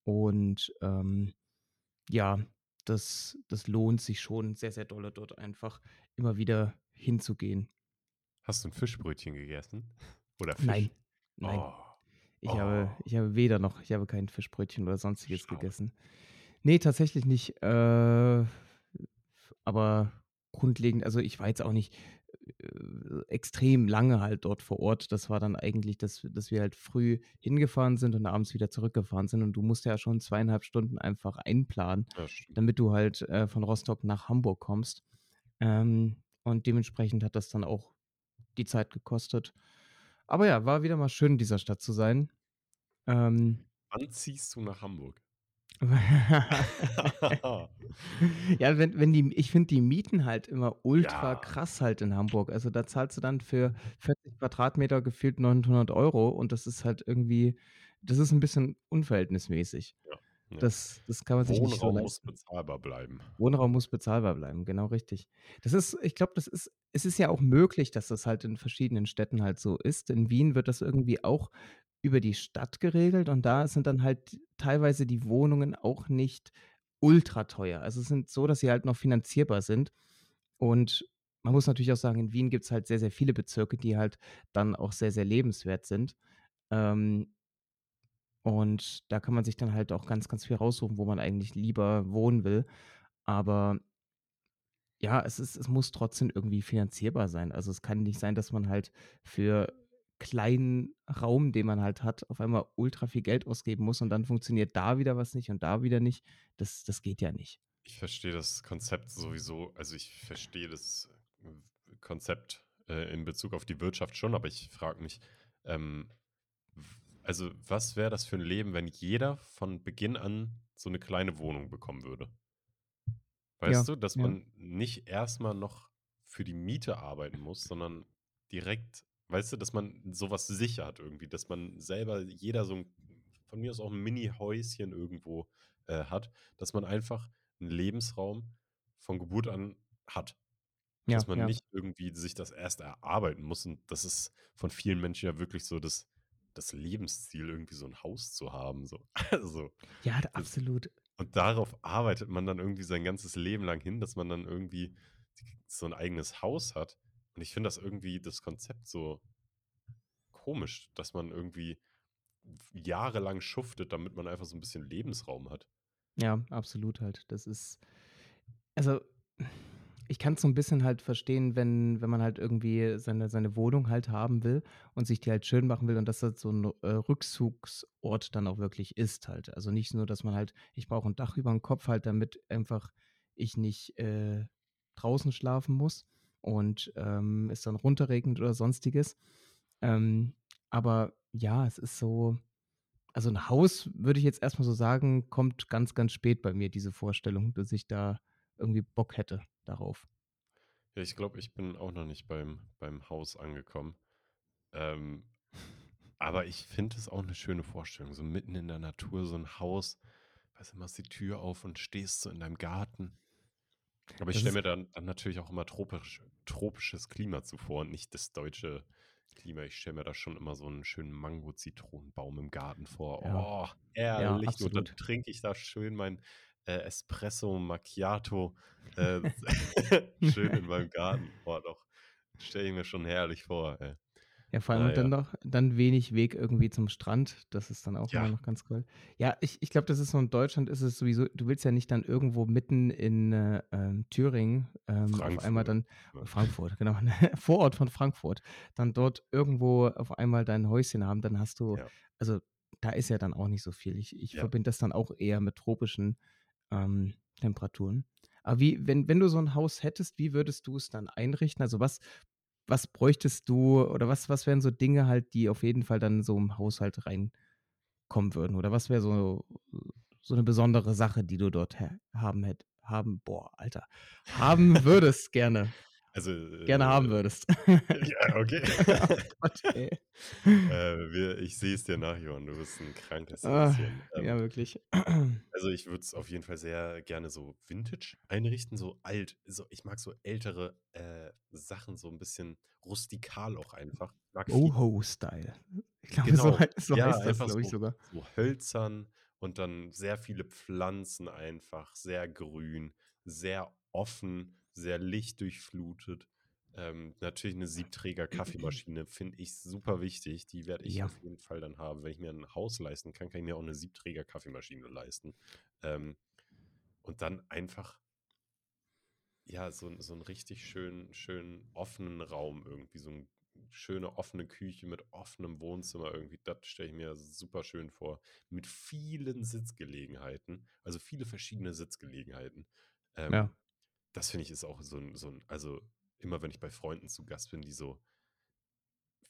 Speaker 1: Und, ähm, ja, das das lohnt sich schon sehr, sehr dolle, dort einfach immer wieder hinzugehen.
Speaker 2: Hast du 'n Fischbrötchen gegessen oder
Speaker 1: Nein,
Speaker 2: Fisch?
Speaker 1: nein.
Speaker 2: Oh,
Speaker 1: Ich habe
Speaker 2: oh.
Speaker 1: ich habe weder noch ich habe kein Fischbrötchen oder Sonstiges
Speaker 2: Schade.
Speaker 1: gegessen. Ne, tatsächlich nicht, äh, aber grundlegend also, ich war jetzt auch nicht, äh, extrem lange halt dort vor Ort. Das war dann eigentlich, dass dass wir halt früh hingefahren sind und abends wieder zurückgefahren sind und du musst ja schon 2 1/2 Stunden einfach einplanen, damit du halt, äh, von Rostock nach Hamburg kommst. Ähm, und dementsprechend hat das dann auch die Zeit gekostet. Aber ja, war wieder mal schön, in dieser Stadt zu sein. Ähm
Speaker 2: Wann ziehst du nach Hamburg?
Speaker 1: Ja, wenn wenn die ich finde die Mieten halt immer ultra
Speaker 2: Ja.
Speaker 1: krass halt in Hamburg. Also, da zahlst du dann für 40 Quadratmeter gefühlt 900 € und das ist halt irgendwie das ist 'n bisschen unverhältnismäßig.
Speaker 2: Ja.
Speaker 1: Das das kann man sich nicht so
Speaker 2: Wohnraum muss bezahlbar bleiben.
Speaker 1: Wohnraum muss bezahlbar bleiben, genau richtig. Das ist ich glaube, das ist es ist ja auch möglich, dass das halt in verschiedenen Städten halt so ist. In Wien wird das irgendwie auch über die Stadt geregelt und da sind dann halt teilweise die Wohnungen auch nicht ultrateuer. Also, es sind so, dass sie halt noch finanzierbar sind. Und man muss natürlich auch sagen, in Wien gibt's halt sehr, sehr viele Bezirke, die halt dann auch sehr, sehr lebenswert sind. Ähm und da kann man sich dann halt auch ganz, ganz viel raussuchen, wo man eigentlich lieber wohnen will. Aber ja, es ist es muss trotzdem irgendwie finanzierbar sein. Also, es kann nicht sein, dass man halt für kleinen Raum, den man halt hat, auf einmal ultra viel Geld ausgeben muss und dann funktioniert da wieder was nicht und da wieder nicht. Das das geht ja nicht.
Speaker 2: Ich verstehe das Konzept sowieso also, ich verstehe das, äh, Konzept, äh, in Bezug auf die Wirtschaft schon, aber ich frage mich, ähm, also, was wäre das für 'n Leben, wenn jeder von Beginn an so 'ne kleine Wohnung bekommen würde?
Speaker 1: Ja,
Speaker 2: Weißt du, dass
Speaker 1: ja.
Speaker 2: man nicht erst mal noch für die Miete arbeiten muss, sondern direkt weißt du, dass man so was sicher hat irgendwie, dass man selber jeder so 'n von mir aus auch 'n Mini-Häuschen irgendwo, äh, hat, dass man einfach 'n Lebensraum von Geburt an hat.
Speaker 1: Ja,
Speaker 2: Dass man
Speaker 1: ja.
Speaker 2: nicht irgendwie sich das erst erarbeiten muss und das ist von vielen Menschen ja wirklich so das das Lebensziel, irgendwie so 'n Haus zu haben, so. Also,
Speaker 1: Ja,
Speaker 2: das
Speaker 1: absolut.
Speaker 2: und darauf arbeitet man dann irgendwie sein ganzes Leben lang hin, dass man dann irgendwie so 'n eigenes Haus hat. Und ich finde das irgendwie das Konzept so komisch, dass man irgendwie jahrelang schuftet, damit man einfach so 'n bisschen Lebensraum hat.
Speaker 1: Ja, absolut halt. Das ist also, ich kann's so 'n bisschen halt verstehen, wenn wenn man halt irgendwie seine seine Wohnung halt haben will und sich die halt schön machen will und dass das so 'n, äh, Rückzugsort dann auch wirklich ist halt. Also, nicht nur, dass man halt ich brauche 'n Dach überm Kopf halt, damit einfach ich nicht, äh, draußen schlafen muss und, ähm, es dann runterregnet oder Sonstiges. Ähm, aber ja, es ist so also, 'n Haus, würde ich jetzt erst mal so sagen, kommt ganz, ganz spät bei mir, diese Vorstellung, dass ich da irgendwie Bock hätte darauf.
Speaker 2: Ja, ich glaube, ich bin auch noch nicht beim beim Haus angekommen. Ähm, aber ich finde es auch 'ne schöne Vorstellung, so mitten in der Natur, so 'n Haus. Weißt du, machst die Tür auf und stehst so in deinem Garten. Aber ich stelle mir dann dann natürlich auch immer tropisch tropisches Klima zuvor und nicht das deutsche Klima. Ich stelle mir da schon immer so 'n schönen Mango-Zitronenbaum im Garten vor.
Speaker 1: Ja.
Speaker 2: Oh,
Speaker 1: Ja,
Speaker 2: herrlich. Und dann trinke ich da schön mein, äh, Espresso Macchiato, äh, schön in meinem Garten. Oh, doch, stelle ich mir schon herrlich vor, ey.
Speaker 1: Ja, vor allem und dann
Speaker 2: ja.
Speaker 1: noch dann wenig Weg irgendwie zum Strand. Das ist dann auch immer
Speaker 2: Ja.
Speaker 1: noch ganz cool. Ja, ich ich glaube, das ist so in Deutschland ist es sowieso du willst ja nicht dann irgendwo mitten in, äh, ähm, Thüringen, ähm, auf einmal dann
Speaker 2: ja.
Speaker 1: Frankfurt, genau, Vorort von Frankfurt, dann dort irgendwo auf einmal dein Häuschen haben, dann hast du also, da ist ja dann auch nicht so viel. Ich ich verbinde das dann auch eher mit tropischen, ähm, Temperaturen. Aber wie wenn wenn du so 'n Haus hättest, wie würdest du es dann einrichten? Also, was was bräuchtest du oder was was wären so Dinge halt, die auf jeden Fall dann so im Haushalt reinkommen würden? Oder was wäre so so 'ne besondere Sache, die du dort haben hätt haben boah, Alter, haben würdest gerne
Speaker 2: Also,
Speaker 1: gerne haben
Speaker 2: äh
Speaker 1: würdest.
Speaker 2: ja, okay.
Speaker 1: Oh Gott.
Speaker 2: Äh, wir ich sehe es dir nach, Johann, du bist 'n krankes
Speaker 1: Ah,
Speaker 2: Häschen.
Speaker 1: ja,
Speaker 2: Ähm,
Speaker 1: wirklich.
Speaker 2: also, ich würde es auf jeden Fall sehr gerne so Vintage einrichten, so alt so ich mag so ältere, äh, Sachen, so 'n bisschen rustikal auch einfach.
Speaker 1: Boho-Style. Ich glaube, so
Speaker 2: Genau.
Speaker 1: hei so
Speaker 2: Ja,
Speaker 1: heißt das, glaube ich
Speaker 2: so
Speaker 1: sogar.
Speaker 2: so hölzern und dann sehr viele Pflanzen einfach, sehr grün, sehr offen, sehr lichtdurchflutet. Ähm, natürlich 'ne Siebträger-Kaffeemaschine finde ich super wichtig. Die werde ich
Speaker 1: Ja.
Speaker 2: auf jeden Fall dann haben. Wenn ich mir 'n Haus leisten kann, kann ich mir auch 'ne Siebträger-Kaffeemaschine leisten. Ähm, und dann einfach ja, so so 'n richtig schönen schönen offenen Raum irgendwie, so 'n schöne offene Küche mit offenem Wohnzimmer irgendwie. Das stelle ich mir super schön vor, mit vielen Sitzgelegenheiten, also, viele verschiedene Sitzgelegenheiten.
Speaker 1: Ja.
Speaker 2: Das finde ich ist auch so 'n so 'n also, immer wenn ich bei Freunden zu Gast bin, die so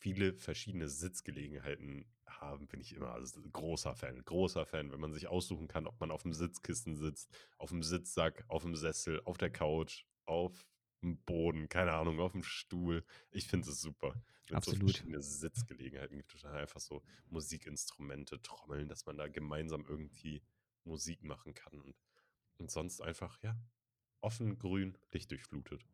Speaker 2: viele verschiedene Sitzgelegenheiten haben, bin ich immer also, großer Fan großer Fan, wenn man sich aussuchen kann, ob man auf'm Sitzkissen sitzt, auf'm Sitzsack, auf'm Sessel, auf der Couch, auf'm Boden, keine Ahnung, auf'm Stuhl. Ich finde es super, wenn's so
Speaker 1: Absolut.
Speaker 2: verschiedene Sitzgelegenheiten gibt oder einfach so Musikinstrumente, Trommeln, dass man da gemeinsam irgendwie Musik machen kann und und sonst einfach, ja, offen, grün, lichtdurchflutet.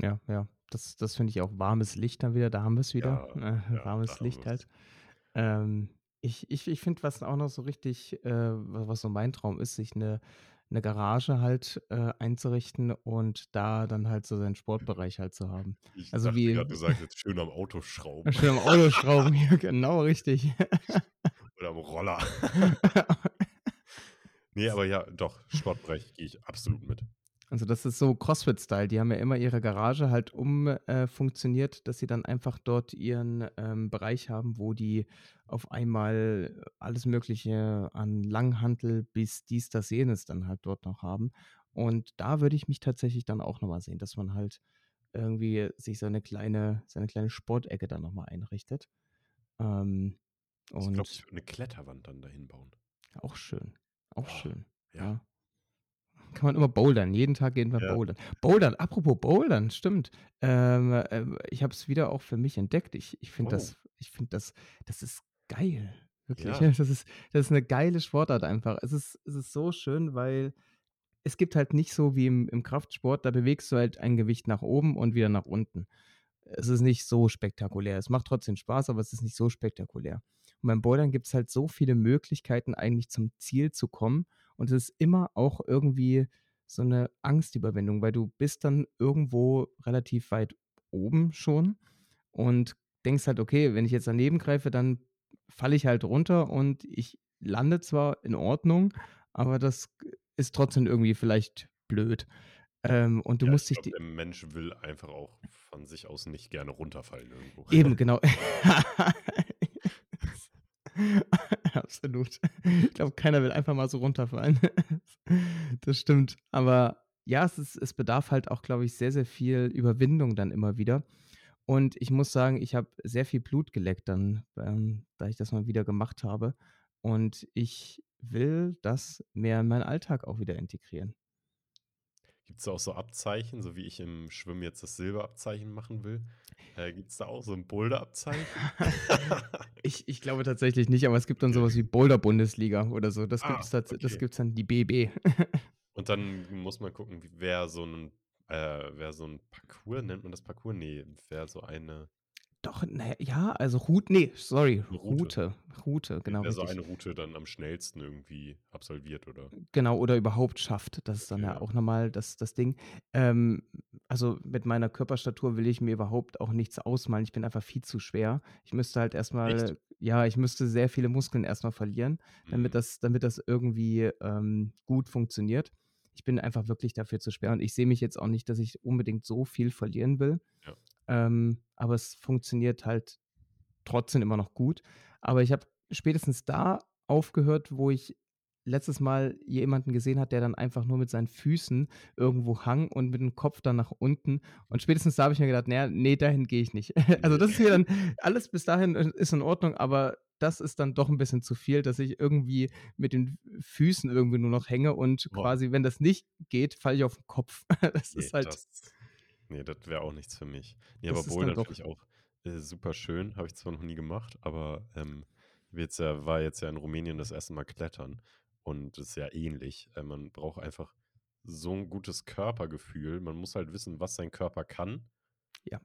Speaker 1: Ja, ja, das das finde ich auch warmes Licht dann wieder, da haben wir's wieder,
Speaker 2: Ja,
Speaker 1: äh,
Speaker 2: ja,
Speaker 1: warmes Licht halt. Ähm, ich ich ich finde, was auch noch so richtig, äh wa was so mein Traum ist, sich 'ne 'ne Garage halt, äh, einzurichten und da dann halt so seinen Sportbereich halt zu haben.
Speaker 2: Ich
Speaker 1: Also, wie
Speaker 2: grad, du sagst jetzt schön am Auto schrauben.
Speaker 1: schön am Auto schrauben, ja, genau richtig.
Speaker 2: Oder am Roller. Ne, aber ja, doch, Sportbereich gehe ich absolut mit.
Speaker 1: Also, das ist so CrossFit-Style. Die haben ja immer ihre Garage halt um äh, dass sie dann einfach dort ihren, ähm, Bereich haben, wo die auf einmal alles Mögliche an Langhantel bis dies, das, jenes dann halt dort noch haben. Und da würde ich mich tatsächlich dann auch noch mal sehen, dass man halt irgendwie sich so 'ne kleine seine kleine Sportecke dann noch mal einrichtet. Ähm,
Speaker 2: Ich glaube, ich
Speaker 1: und
Speaker 2: würde 'ne Kletterwand dann dahin bauen.
Speaker 1: auch schön, auch
Speaker 2: Oh,
Speaker 1: schön,
Speaker 2: ja.
Speaker 1: ja. Kann man immer bouldern. Jeden Tag gehen wir
Speaker 2: Ja.
Speaker 1: bouldern. Bouldern, apropos Bouldern, stimmt. Ähm, ähm, ich habe es wieder auch für mich entdeckt. Ich ich finde
Speaker 2: Oh.
Speaker 1: das ich finde das das ist geil, wirklich.
Speaker 2: Ja.
Speaker 1: Das ist das ist 'ne geile Sportart einfach. Es ist es ist so schön, weil es gibt halt nicht so wie im im Kraftsport, da bewegst du halt ein Gewicht nach oben und wieder nach unten. Es ist nicht so spektakulär. Es macht trotzdem Spaß, aber es ist nicht so spektakulär. Und beim Bouldern gibt's halt so viele Möglichkeiten, eigentlich zum Ziel zu kommen. Und es ist immer auch irgendwie so 'ne Angstüberwindung, weil du bist dann irgendwo relativ weit oben schon und denkst halt: „Okay, wenn ich jetzt daneben greife, dann falle ich halt runter und ich lande zwar in Ordnung, aber das ist trotzdem irgendwie vielleicht blöd.“ Ähm, und du
Speaker 2: Ja,
Speaker 1: musst
Speaker 2: ich
Speaker 1: dich
Speaker 2: glaube,
Speaker 1: die
Speaker 2: der Mensch will einfach auch von sich aus nicht gerne runterfallen irgendwo.
Speaker 1: Eben, genau. Absolut. Ich glaube, keiner will einfach mal so runterfallen. Das stimmt. Aber ja, es ist es bedarf halt auch, glaube ich, sehr, sehr viel Überwindung dann immer wieder. Und ich muss sagen, ich habe sehr viel Blut geleckt dann, ähm, da ich das mal wieder gemacht habe. Und ich will das mehr in meinen Alltag auch wieder integrieren.
Speaker 2: Gibt's da auch so Abzeichen, so wie ich im Schwimmen jetzt das Silberabzeichen machen will? Äh, gibt's da auch so 'n Boulderabzeichen?
Speaker 1: Ich ich glaube tatsächlich nicht, aber es gibt dann so
Speaker 2: Okay.
Speaker 1: was wie Boulder-Bundesliga oder so. Das
Speaker 2: Ah,
Speaker 1: tats das
Speaker 2: okay.
Speaker 1: dann, die BB.
Speaker 2: Und dann muss man gucken, wer so 'n äh, wer so 'n Parcours nennt man das Parcours? Ne, wer so eine
Speaker 1: Doch, na ja, also Rout ne, sorry,
Speaker 2: 'ne Route.
Speaker 1: Route. Route, genau
Speaker 2: wer so
Speaker 1: richtig.
Speaker 2: eine Route dann am schnellsten irgendwie absolviert, oder?
Speaker 1: Genau, oder überhaupt schafft. Das ist dann ja
Speaker 2: ja.
Speaker 1: auch noch mal das das Ding. Ähm, also, mit meiner Körperstatur will ich mir überhaupt auch nichts ausmalen. Ich bin einfach viel zu schwer. Ich müsste halt erst
Speaker 2: Echt?
Speaker 1: ja, ich müsste sehr viele Muskeln erst mal verlieren, damit
Speaker 2: Mhm.
Speaker 1: das damit das irgendwie, ähm, gut funktioniert. Ich bin einfach wirklich dafür zu schwer und ich sehe mich jetzt auch nicht, dass ich unbedingt so viel verlieren will.
Speaker 2: Ja.
Speaker 1: Ähm, aber es funktioniert halt trotzdem immer noch gut. Aber ich habe spätestens da aufgehört, wo ich letztes Mal jemanden gesehen habe, der dann einfach nur mit seinen Füßen irgendwo hang und mit dem Kopf dann nach unten. Und spätestens da habe ich mir gedacht: „Na ja, ne, dahin gehe ich nicht.“ Also, das ist mir dann alles bis dahin i ist in Ordnung, aber das ist dann doch 'n bisschen zu viel, dass ich irgendwie mit den Füßen irgendwie nur noch hänge und
Speaker 2: Boah.
Speaker 1: quasi, wenn das nicht geht, falle ich auf 'n Kopf. Das
Speaker 2: Ne,
Speaker 1: ist halt
Speaker 2: das ne, das wäre auch nichts für mich. Ne, aber
Speaker 1: das dann
Speaker 2: Bouldern finde ich auch, äh, super schön. Habe ich zwar noch nie gemacht, aber, ähm, jetzt ja war jetzt ja in Rumänien das 1. Mal klettern und das ist ja ähnlich. Äh, man braucht einfach so 'n gutes Körpergefühl. Man muss halt wissen, was sein Körper kann.
Speaker 1: Ja.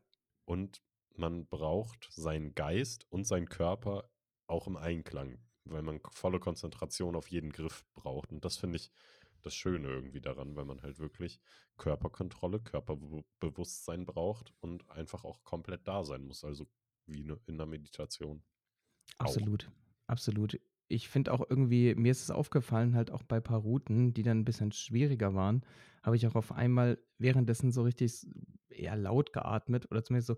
Speaker 2: Und man braucht seinen Geist und seinen Körper auch im Einklang, weil man volle Konzentration auf jeden Griff braucht. Und das finde ich das Schöne irgendwie daran, weil man halt wirklich Körperkontrolle, Körperbewu Bewusstsein braucht und einfach auch komplett da sein muss, also wie 'ne in 'ner Meditation auch.
Speaker 1: Absolut, absolut. Ich finde auch irgendwie mir ist es aufgefallen, halt auch bei paar Routen, die dann 'n bisschen schwieriger waren, habe ich auch auf einmal währenddessen so richtig eher laut geatmet oder zumindest so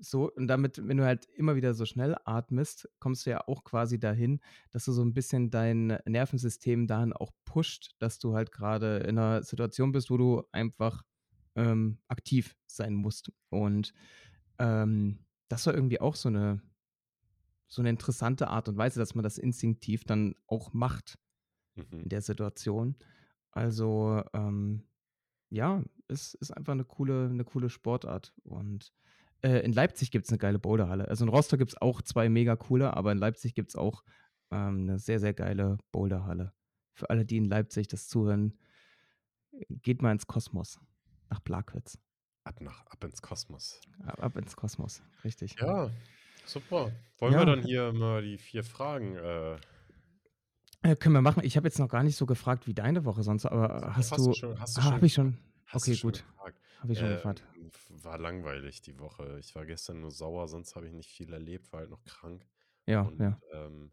Speaker 1: so. Und damit wenn du halt immer wieder so schnell atmest, kommst du ja auch quasi dahin, dass du so 'n bisschen dein Nervensystem dahin auch pusht, dass du halt grade in 'ner Situation bist, wo du einfach, ähm, aktiv sein musst. Und, ähm, das war irgendwie auch so 'ne so 'ne interessante Art und Weise, dass man das instinktiv dann auch macht
Speaker 2: Mhm.
Speaker 1: in der Situation. Also, ähm, ja, es ist einfach 'ne coole 'ne coole Sportart. Und, äh, in Leipzig gibt's 'ne geile Boulderhalle. Also, in Rostock gibt's auch 2 mega coole, aber in Leipzig gibt's auch, ähm, 'ne sehr, sehr geile Boulderhalle. Für alle, die in Leipzig das zuhören, geht mal ins Kosmos nach Plagwitz.
Speaker 2: Ab nach ab ins Kosmos.
Speaker 1: A ab ins Kosmos, richtig.
Speaker 2: Ja, super. Wollen wir
Speaker 1: Ja.
Speaker 2: dann hier mal die 4 Fragen, äh
Speaker 1: Äh, können wir machen. Ich habe jetzt noch gar nicht so gefragt, wie deine Woche sonst aber hast
Speaker 2: hast du
Speaker 1: du
Speaker 2: schon hast du
Speaker 1: ah,
Speaker 2: schon
Speaker 1: habe ich schon?
Speaker 2: Hast du
Speaker 1: Okay,
Speaker 2: schon
Speaker 1: gut. Habe ich schon
Speaker 2: Ähm,
Speaker 1: gefragt.
Speaker 2: War langweilig die Woche. Ich war gestern nur sauer, sonst habe ich nicht viel erlebt, war halt noch krank.
Speaker 1: Ja,
Speaker 2: Und,
Speaker 1: ja.
Speaker 2: ähm,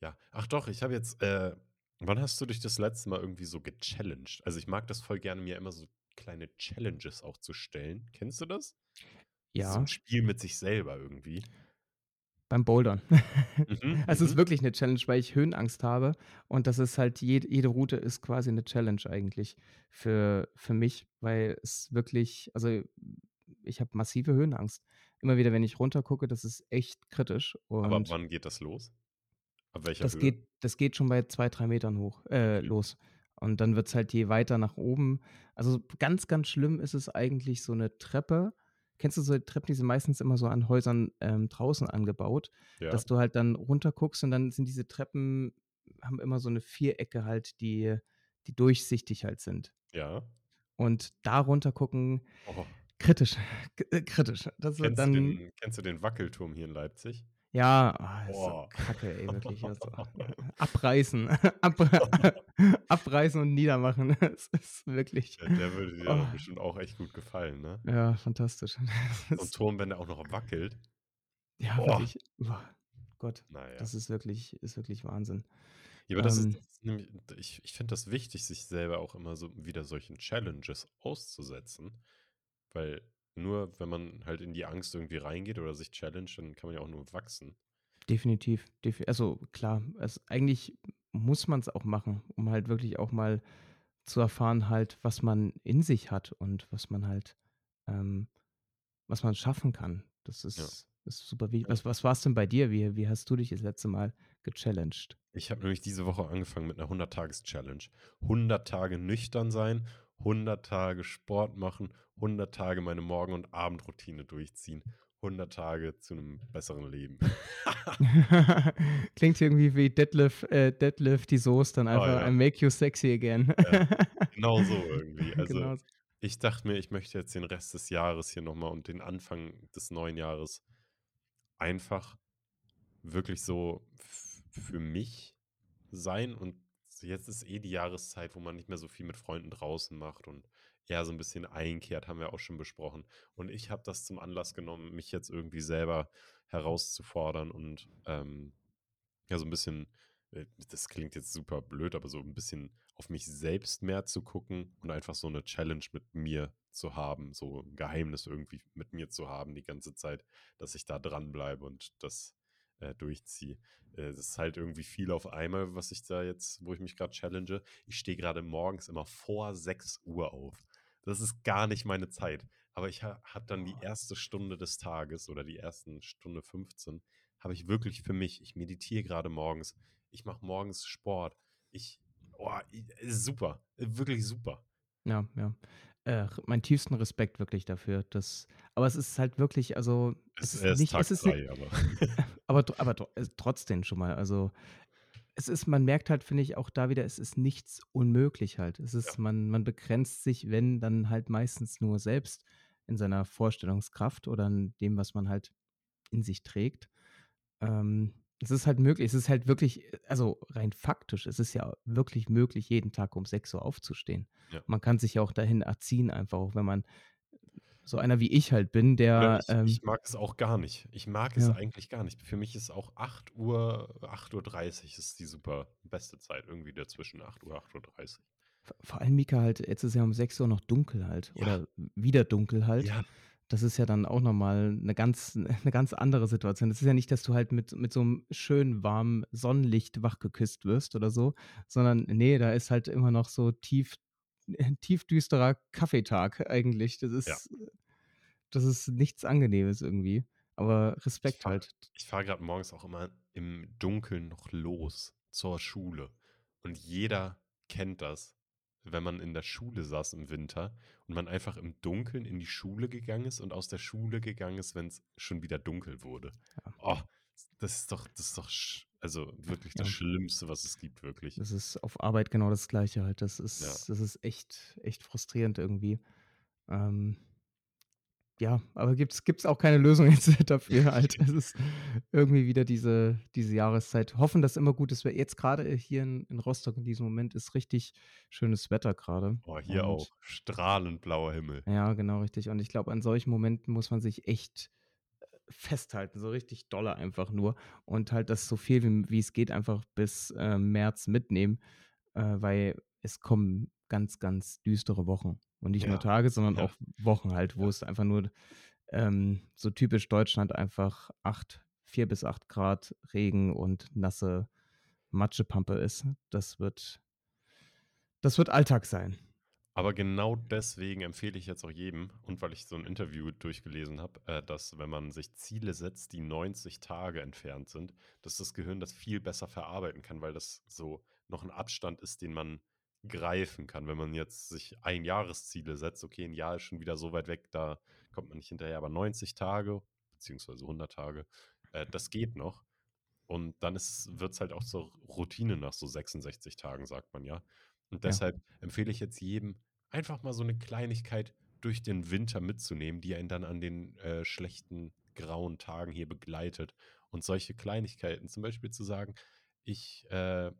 Speaker 2: ja ach doch, ich habe jetzt, äh Wann hast du dich das letzte Mal irgendwie so gechallenged? Also, ich mag das voll gerne, mir immer so kleine Challenges auch zu stellen. Kennst du das? Das ist so 'n
Speaker 1: Ja.
Speaker 2: Spiel mit sich selber irgendwie.
Speaker 1: Beim Bouldern.
Speaker 2: Mhm,
Speaker 1: Es ist
Speaker 2: mhm.
Speaker 1: wirklich 'ne Challenge, weil ich Höhenangst habe und das ist halt jed jede Route ist quasi 'ne Challenge eigentlich für für mich, weil es wirklich also, ich habe massive Höhenangst. Immer wieder, wenn ich runter gucke, das ist echt kritisch
Speaker 2: Aber
Speaker 1: und
Speaker 2: wann geht das los? Ab welcher
Speaker 1: das
Speaker 2: Höhe?
Speaker 1: geht das geht schon bei 2, 3 Metern hoch äh,
Speaker 2: Okay.
Speaker 1: los. Und dann wird's halt je weiter nach oben also, ganz, ganz schlimm ist es eigentlich so 'ne Treppe. Kennst du so Treppen, die sind meistens immer so an Häusern, ähm, draußen angebaut,
Speaker 2: Ja.
Speaker 1: dass du halt dann runter guckst und dann sind diese Treppen haben immer so 'ne Vierecke halt, die die durchsichtig halt sind.
Speaker 2: Ja.
Speaker 1: Und da runter gucken,
Speaker 2: Oh.
Speaker 1: kritisch, kritisch. Das
Speaker 2: Kennst du
Speaker 1: dann
Speaker 2: den kennst du den Wackelturm hier in Leipzig?
Speaker 1: Ja, ah, ist so. Kacke, ey, wirklich. Also, abreißen, ab abreißen und niedermachen. Es ist wirklich
Speaker 2: Ja, der würde dir
Speaker 1: oh.
Speaker 2: bestimmt auch echt gut gefallen, ne?
Speaker 1: Ja, fantastisch.
Speaker 2: So
Speaker 1: Das
Speaker 2: Turm, wenn der auch noch wackelt.
Speaker 1: Ja,
Speaker 2: Boah.
Speaker 1: wirklich. Boah, Gott,
Speaker 2: Na ja.
Speaker 1: das ist wirklich ist wirklich Wahnsinn.
Speaker 2: Ja, aber das ist
Speaker 1: Ähm
Speaker 2: das ist nämlich ich ich finde das wichtig, sich selber auch immer so wieder solchen Challenges auszusetzen, weil nur wenn man halt in die Angst irgendwie reingeht oder sich challenged, dann kann man ja auch nur wachsen.
Speaker 1: Definitiv, defi also, klar, es eigentlich muss man's auch machen, um halt wirklich auch mal zu erfahren halt, was man in sich hat und was man halt ähm, was man schaffen kann. Das
Speaker 2: Ja.
Speaker 1: ist ist super wi
Speaker 2: Ja.
Speaker 1: was was war's denn bei dir? Wie wie hast du dich das letzte Mal gechallenged?
Speaker 2: Ich habe nämlich diese Woche angefangen mit 'ner 100- Tages-Challenge. 100 Tage nüchtern sein, 100 Tage Sport machen, 100 Tage meine Morgen und Abendroutine durchziehen, 100 Tage zu 'nem besseren Leben.
Speaker 1: Klingt irgendwie wie Deadlift äh, Deadlift die Soße dann
Speaker 2: Oh
Speaker 1: einfach
Speaker 2: ja.
Speaker 1: I make you sexy again.
Speaker 2: Ja, genau so irgendwie. Also,
Speaker 1: Genau
Speaker 2: ich dachte mir, ich möchte jetzt den Rest des Jahres hier noch mal und den Anfang des neuen Jahres einfach wirklich so für mich sein und jetzt ist eh die Jahreszeit, wo man nicht mehr so viel mit Freunden draußen macht und eher so 'n bisschen einkehrt, haben wir auch schon besprochen. Und ich habe das zum Anlass genommen, mich jetzt irgendwie selber herauszufordern und, ähm, ja, so 'n bisschen äh, das klingt jetzt super blöd, aber so 'n bisschen auf mich selbst mehr zu gucken und einfach so 'ne Challenge mit mir zu haben, so 'n Geheimnis irgendwie mit mir zu haben die ganze Zeit, dass ich da dranbleibe und das, äh, durchziehe. Äh, das ist halt irgendwie viel auf einmal, was ich da jetzt wo ich mich grad challenge. Ich stehe grade morgens immer vor 6:00 auf. Das ist gar nicht meine Zeit, aber ich ha habe dann die
Speaker 1: Boah.
Speaker 2: 1. Stunde des Tages oder die ersten Stunde 15 habe ich wirklich für mich. Ich meditiere grade morgens. Ich mache morgens Sport. Ich oh, super, wirklich super.
Speaker 1: Ja, ja. Äh, meinen tiefsten Respekt wirklich dafür, dass aber es ist halt wirklich also,
Speaker 2: Es
Speaker 1: es
Speaker 2: ist
Speaker 1: nicht es ist ni
Speaker 2: 3, aber
Speaker 1: aber tro aber tro trotzdem schon mal. Also, es ist man merkt halt, finde ich, auch da wieder, es ist nichts unmöglich halt. Es
Speaker 2: Ja.
Speaker 1: ist man man begrenzt sich, wenn, dann halt meistens nur selbst in seiner Vorstellungskraft oder in dem, was man halt in sich trägt. Ähm, es ist halt möglich. Es ist halt wirklich also, rein faktisch, es ist ja wirklich möglich, jeden Tag um 6:00 aufzustehen.
Speaker 2: Ja.
Speaker 1: Man kann sich ja auch dahin erziehen einfach, auch wenn man so einer wie ich halt bin, der,
Speaker 2: ich
Speaker 1: ähm
Speaker 2: ich mag es auch gar nicht. Ich mag es
Speaker 1: Ja.
Speaker 2: eigentlich gar nicht. Für mich ist auch 8:00 8:30 ist die super beste Zeit irgendwie dazwischen 8:00, 8:30.
Speaker 1: V vor allem, Mika, halt, jetzt ist ja um 6:00 noch dunkel halt
Speaker 2: Ja.
Speaker 1: oder wieder dunkel halt.
Speaker 2: Ja.
Speaker 1: Das ist ja dann auch noch mal 'ne ganz 'ne ganz andere Situation. Es ist ja nicht, dass du halt mit mit so 'nem schönen, warmen Sonnenlicht wachgeküsst wirst oder so, sondern ne, da ist halt immer noch so tief tiefdüsterer Kaffeetag eigentlich. Das
Speaker 2: Ja.
Speaker 1: ist das ist nichts Angenehmes irgendwie, aber
Speaker 2: Ich
Speaker 1: Respekt
Speaker 2: fahre
Speaker 1: halt.
Speaker 2: ich fahre grad morgens auch immer im Dunkeln noch los zur Schule. Und jeder kennt das, wenn man in der Schule saß im Winter und man einfach im Dunkeln in die Schule gegangen ist und aus der Schule gegangen ist, wenn's schon wieder dunkel wurde.
Speaker 1: Ja.
Speaker 2: Oh, das ist doch das ist doch sch also, wirklich das
Speaker 1: Ja.
Speaker 2: Schlimmste, was es gibt, wirklich.
Speaker 1: Das ist auf Arbeit genau das Gleiche halt. Das
Speaker 2: Ja.
Speaker 1: ist das ist echt echt frustrierend irgendwie. Ähm ja, aber gibt's gibt's auch keine Lösung jetzt dafür halt. Es ist irgendwie wieder diese diese Jahreszeit. Hoffen, dass immer gutes We jetzt grade hier in in Rostock in diesem Moment ist richtig schönes Wetter grade
Speaker 2: Oh, hier auch.
Speaker 1: und
Speaker 2: Strahlend blauer Himmel.
Speaker 1: Ja, genau richtig. Und ich glaube, an solchen Momenten muss man sich echt, festhalten, so richtig dolle einfach nur und halt das so viel wie wie es geht einfach bis, ähm, März mitnehmen. äh, weil es kommen ganz, ganz düstere Wochen. Und nicht nur
Speaker 2: Ja,
Speaker 1: Tage, sondern
Speaker 2: ja,
Speaker 1: auch Wochen halt, wo
Speaker 2: ja.
Speaker 1: es einfach nur ähm, so typisch Deutschland einfach 8, 4 bis 8 Grad Regen und nasse Matschepampe ist. Das wird das wird Alltag sein.
Speaker 2: Aber genau deswegen empfehle ich jetzt auch jedem, und weil ich so ein Interview durchgelesen habe, äh, dass wenn man sich Ziele setzt, die 90 Tage entfernt sind, dass das Gehirn das viel besser verarbeiten kann, weil das so noch ein Abstand ist, den man greifen kann. Wenn man jetzt sich Einjahresziele setzt, okay, ein Jahr ist schon wieder so weit weg, da kommt man nicht hinterher, aber 90 Tage, beziehungsweise 100 Tage, äh, das geht noch. Und dann wird es halt auch zur Routine nach so 66 Tagen, sagt man ja. Und
Speaker 1: Ja.
Speaker 2: deshalb empfehle ich jetzt jedem, einfach mal so eine Kleinigkeit durch den Winter mitzunehmen, die einen dann an den äh, schlechten, grauen Tagen hier begleitet. Und solche Kleinigkeiten, zum Beispiel zu sagen, ich äh,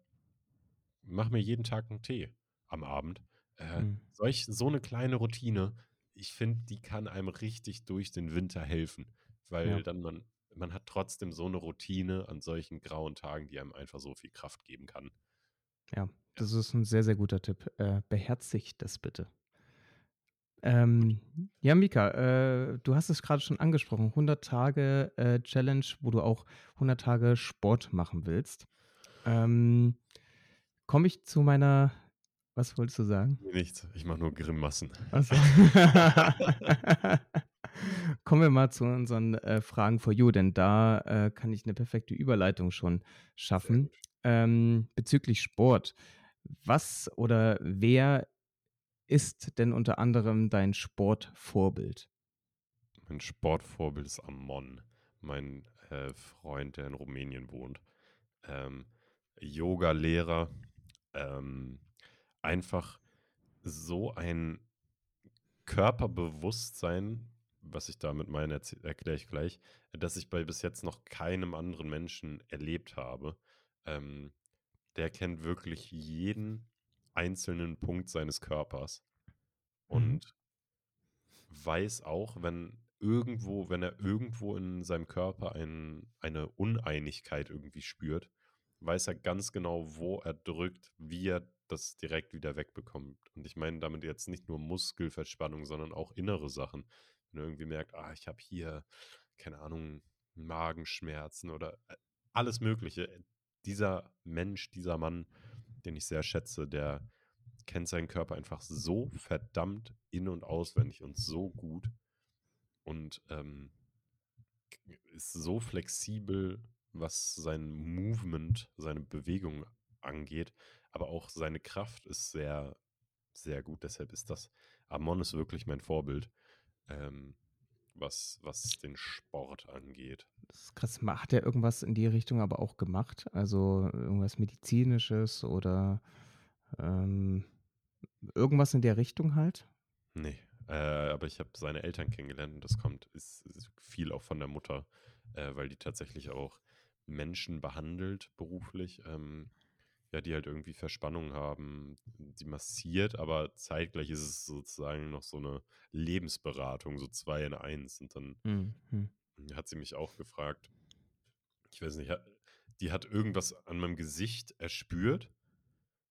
Speaker 2: mache mir jeden Tag einen Tee am Abend. Äh,
Speaker 1: Mhm.
Speaker 2: solch, so eine kleine Routine, ich finde, die kann einem richtig durch den Winter helfen, weil
Speaker 1: Ja.
Speaker 2: dann man, man hat trotzdem so eine Routine an solchen grauen Tagen, die einem einfach so viel Kraft geben kann.
Speaker 1: Ja, das ist ein sehr, sehr guter Tipp. Äh, beherzigt das bitte. Ähm, ja, Mika, äh, du hast es gerade schon angesprochen, 100 Tage äh, Challenge, wo du auch 100 Tage Sport machen willst. Ähm, komme ich zu meiner was wolltest du sagen?
Speaker 2: Nichts, ich mache nur Grimassen.
Speaker 1: Ach so. Kommen wir mal zu unseren äh, Fragen for you, denn da äh, kann ich eine perfekte Überleitung schon schaffen. Ähm, bezüglich Sport. Was oder wer ist denn unter anderem dein Sportvorbild?
Speaker 2: Mein Sportvorbild ist Amon, mein äh, Freund, der in Rumänien wohnt. Ähm, Yoga-Lehrer, ähm, einfach so ein Körperbewusstsein, was ich damit meine, erkläre ich gleich, dass ich bei bis jetzt noch keinem anderen Menschen erlebt habe. Ähm, der kennt wirklich jeden einzelnen Punkt seines Körpers
Speaker 1: Mhm.
Speaker 2: und weiß auch, wenn irgendwo, wenn er irgendwo in seinem Körper ein, eine Uneinigkeit irgendwie spürt, weiß er ganz genau, wo er drückt, wie er das direkt wieder wegbekommt. Und ich meine damit jetzt nicht nur Muskelverspannung, sondern auch innere Sachen. Wenn er irgendwie merkt, ah, ich habe hier, keine Ahnung, Magenschmerzen oder äh, alles Mögliche. Dieser Mensch, dieser Mann, den ich sehr schätze, der kennt seinen Körper einfach so verdammt in- und auswendig und so gut und ähm, ist so flexibel, was sein Movement, seine Bewegung angeht, aber auch seine Kraft ist sehr, sehr gut. Deshalb ist das, Amon ist wirklich mein Vorbild, ähm, was, was den Sport angeht.
Speaker 1: Das ist krass. Hat er irgendwas in die Richtung aber auch gemacht? Also irgendwas Medizinisches oder ähm, irgendwas in der Richtung halt?
Speaker 2: Nee, äh, aber ich habe seine Eltern kennengelernt und das kommt, ist, ist viel auch von der Mutter, äh, weil die tatsächlich auch Menschen behandelt beruflich, ähm, ja, die halt irgendwie Verspannung haben, die massiert, aber zeitgleich ist es sozusagen noch so eine Lebensberatung, so zwei in eins. Und dann
Speaker 1: Mhm. Mhm.
Speaker 2: hat sie mich auch gefragt, ich weiß nicht, die hat irgendwas an meinem Gesicht erspürt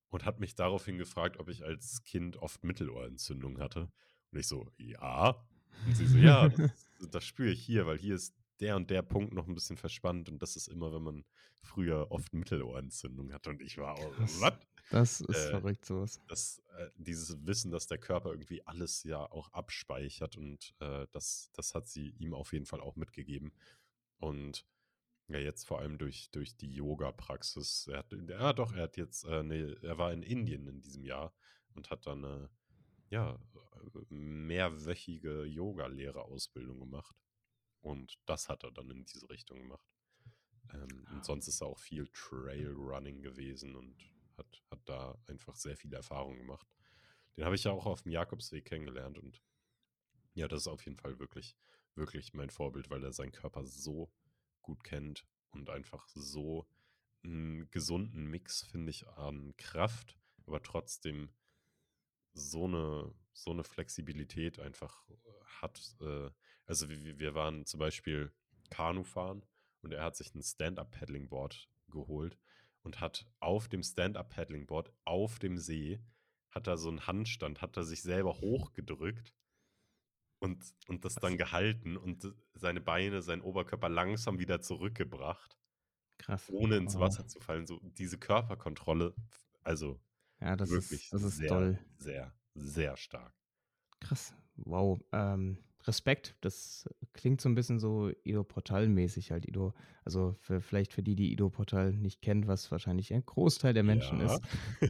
Speaker 2: und hat mich daraufhin gefragt, ob ich als Kind oft Mittelohrentzündung hatte. Und ich so, ja. Und sie so, ja, das, das spüre ich hier, weil hier ist der und der Punkt noch ein bisschen verspannt und das ist immer, wenn man früher oft Mittelohrentzündung hatte. Und ich war,
Speaker 1: Krass.
Speaker 2: was?
Speaker 1: Das ist
Speaker 2: Äh,
Speaker 1: verrückt, sowas.
Speaker 2: das, äh, dieses Wissen, dass der Körper irgendwie alles ja auch abspeichert und äh, das, das hat sie ihm auf jeden Fall auch mitgegeben. Und ja, jetzt vor allem durch, durch die Yoga-Praxis. Er hat, ja doch, er hat jetzt, äh, ne, er war in Indien in diesem Jahr und hat dann eine, ja, äh, mehrwöchige Yoga-Lehrerausbildung gemacht. Und das hat er dann in diese Richtung gemacht. Ähm, und sonst ist er auch viel Trailrunning gewesen und hat, hat da einfach sehr viele Erfahrungen gemacht. Den habe ich ja auch auf dem Jakobsweg kennengelernt und ja, das ist auf jeden Fall wirklich, wirklich mein Vorbild, weil er seinen Körper so gut kennt und einfach so einen gesunden Mix, finde ich, an Kraft, aber trotzdem so eine, so eine Flexibilität einfach hat. Äh, also wir, wir waren zum Beispiel Kanu fahren und er hat sich ein Stand-Up-Paddling-Board geholt und hat auf dem Stand-Up-Paddling-Board auf dem See, hat er so einen Handstand, hat er sich selber hochgedrückt und, und das dann gehalten und seine Beine, seinen Oberkörper langsam wieder zurückgebracht.
Speaker 1: Krass.
Speaker 2: Ohne ins. Wasser zu fallen. So diese Körperkontrolle, also
Speaker 1: Ja, das
Speaker 2: wirklich
Speaker 1: ist, das ist
Speaker 2: sehr,
Speaker 1: toll.
Speaker 2: sehr, sehr stark.
Speaker 1: Krass. Wow. Ähm, Respekt. Das klingt so ein bisschen so Ido Portal-mäßig halt. Ido, also für, vielleicht für die, die Ido Portal nicht kennt, was wahrscheinlich ein Großteil der Menschen
Speaker 2: Ja.
Speaker 1: ist.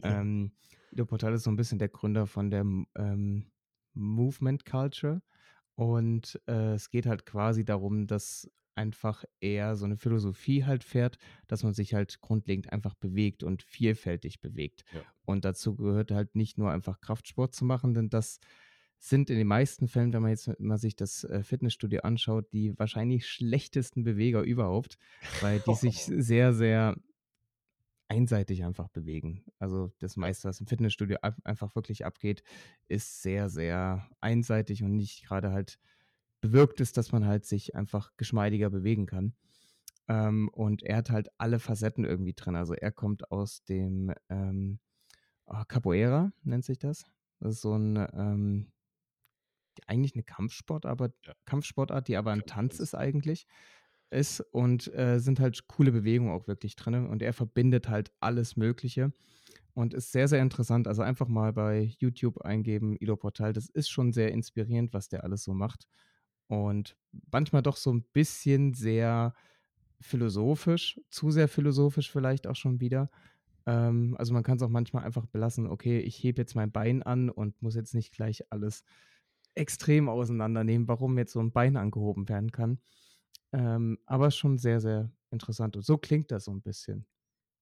Speaker 1: ähm, Ido Portal ist so ein bisschen der Gründer von der ähm, Movement Culture. Und äh, es geht halt quasi darum, dass einfach er so eine Philosophie halt fährt, dass man sich halt grundlegend einfach bewegt und vielfältig bewegt.
Speaker 2: Ja.
Speaker 1: Und dazu gehört halt nicht nur einfach Kraftsport zu machen, denn das sind in den meisten Fällen, wenn man jetzt mal sich das äh, Fitnessstudio anschaut, die wahrscheinlich schlechtesten Beweger überhaupt, weil die sich sehr, sehr einseitig einfach bewegen. Also das meiste, was im Fitnessstudio ab- einfach wirklich abgeht, ist sehr, sehr einseitig und nicht gerade halt bewirkt ist, dass man halt sich einfach geschmeidiger bewegen kann. Ähm, und er hat halt alle Facetten irgendwie drin. Also er kommt aus dem ähm, ah, Capoeira, nennt sich das. Das ist so ein ähm, eigentlich eine Kampfsport, aber
Speaker 2: Ja.
Speaker 1: Kampfsportart, die aber ein. Tanz ist eigentlich ist und äh, sind halt coole Bewegungen auch wirklich drin. Und er verbindet halt alles Mögliche und ist sehr, sehr interessant. Also einfach mal bei YouTube eingeben, Ido Portal. Das ist schon sehr inspirierend, was der alles so macht. Und manchmal doch so ein bisschen sehr philosophisch, zu sehr philosophisch vielleicht auch schon wieder. Ähm, also man kann es auch manchmal einfach belassen, okay, ich hebe jetzt mein Bein an und muss jetzt nicht gleich alles extrem auseinandernehmen, warum jetzt so ein Bein angehoben werden kann. Ähm, aber schon sehr, sehr interessant. Und so klingt das so ein bisschen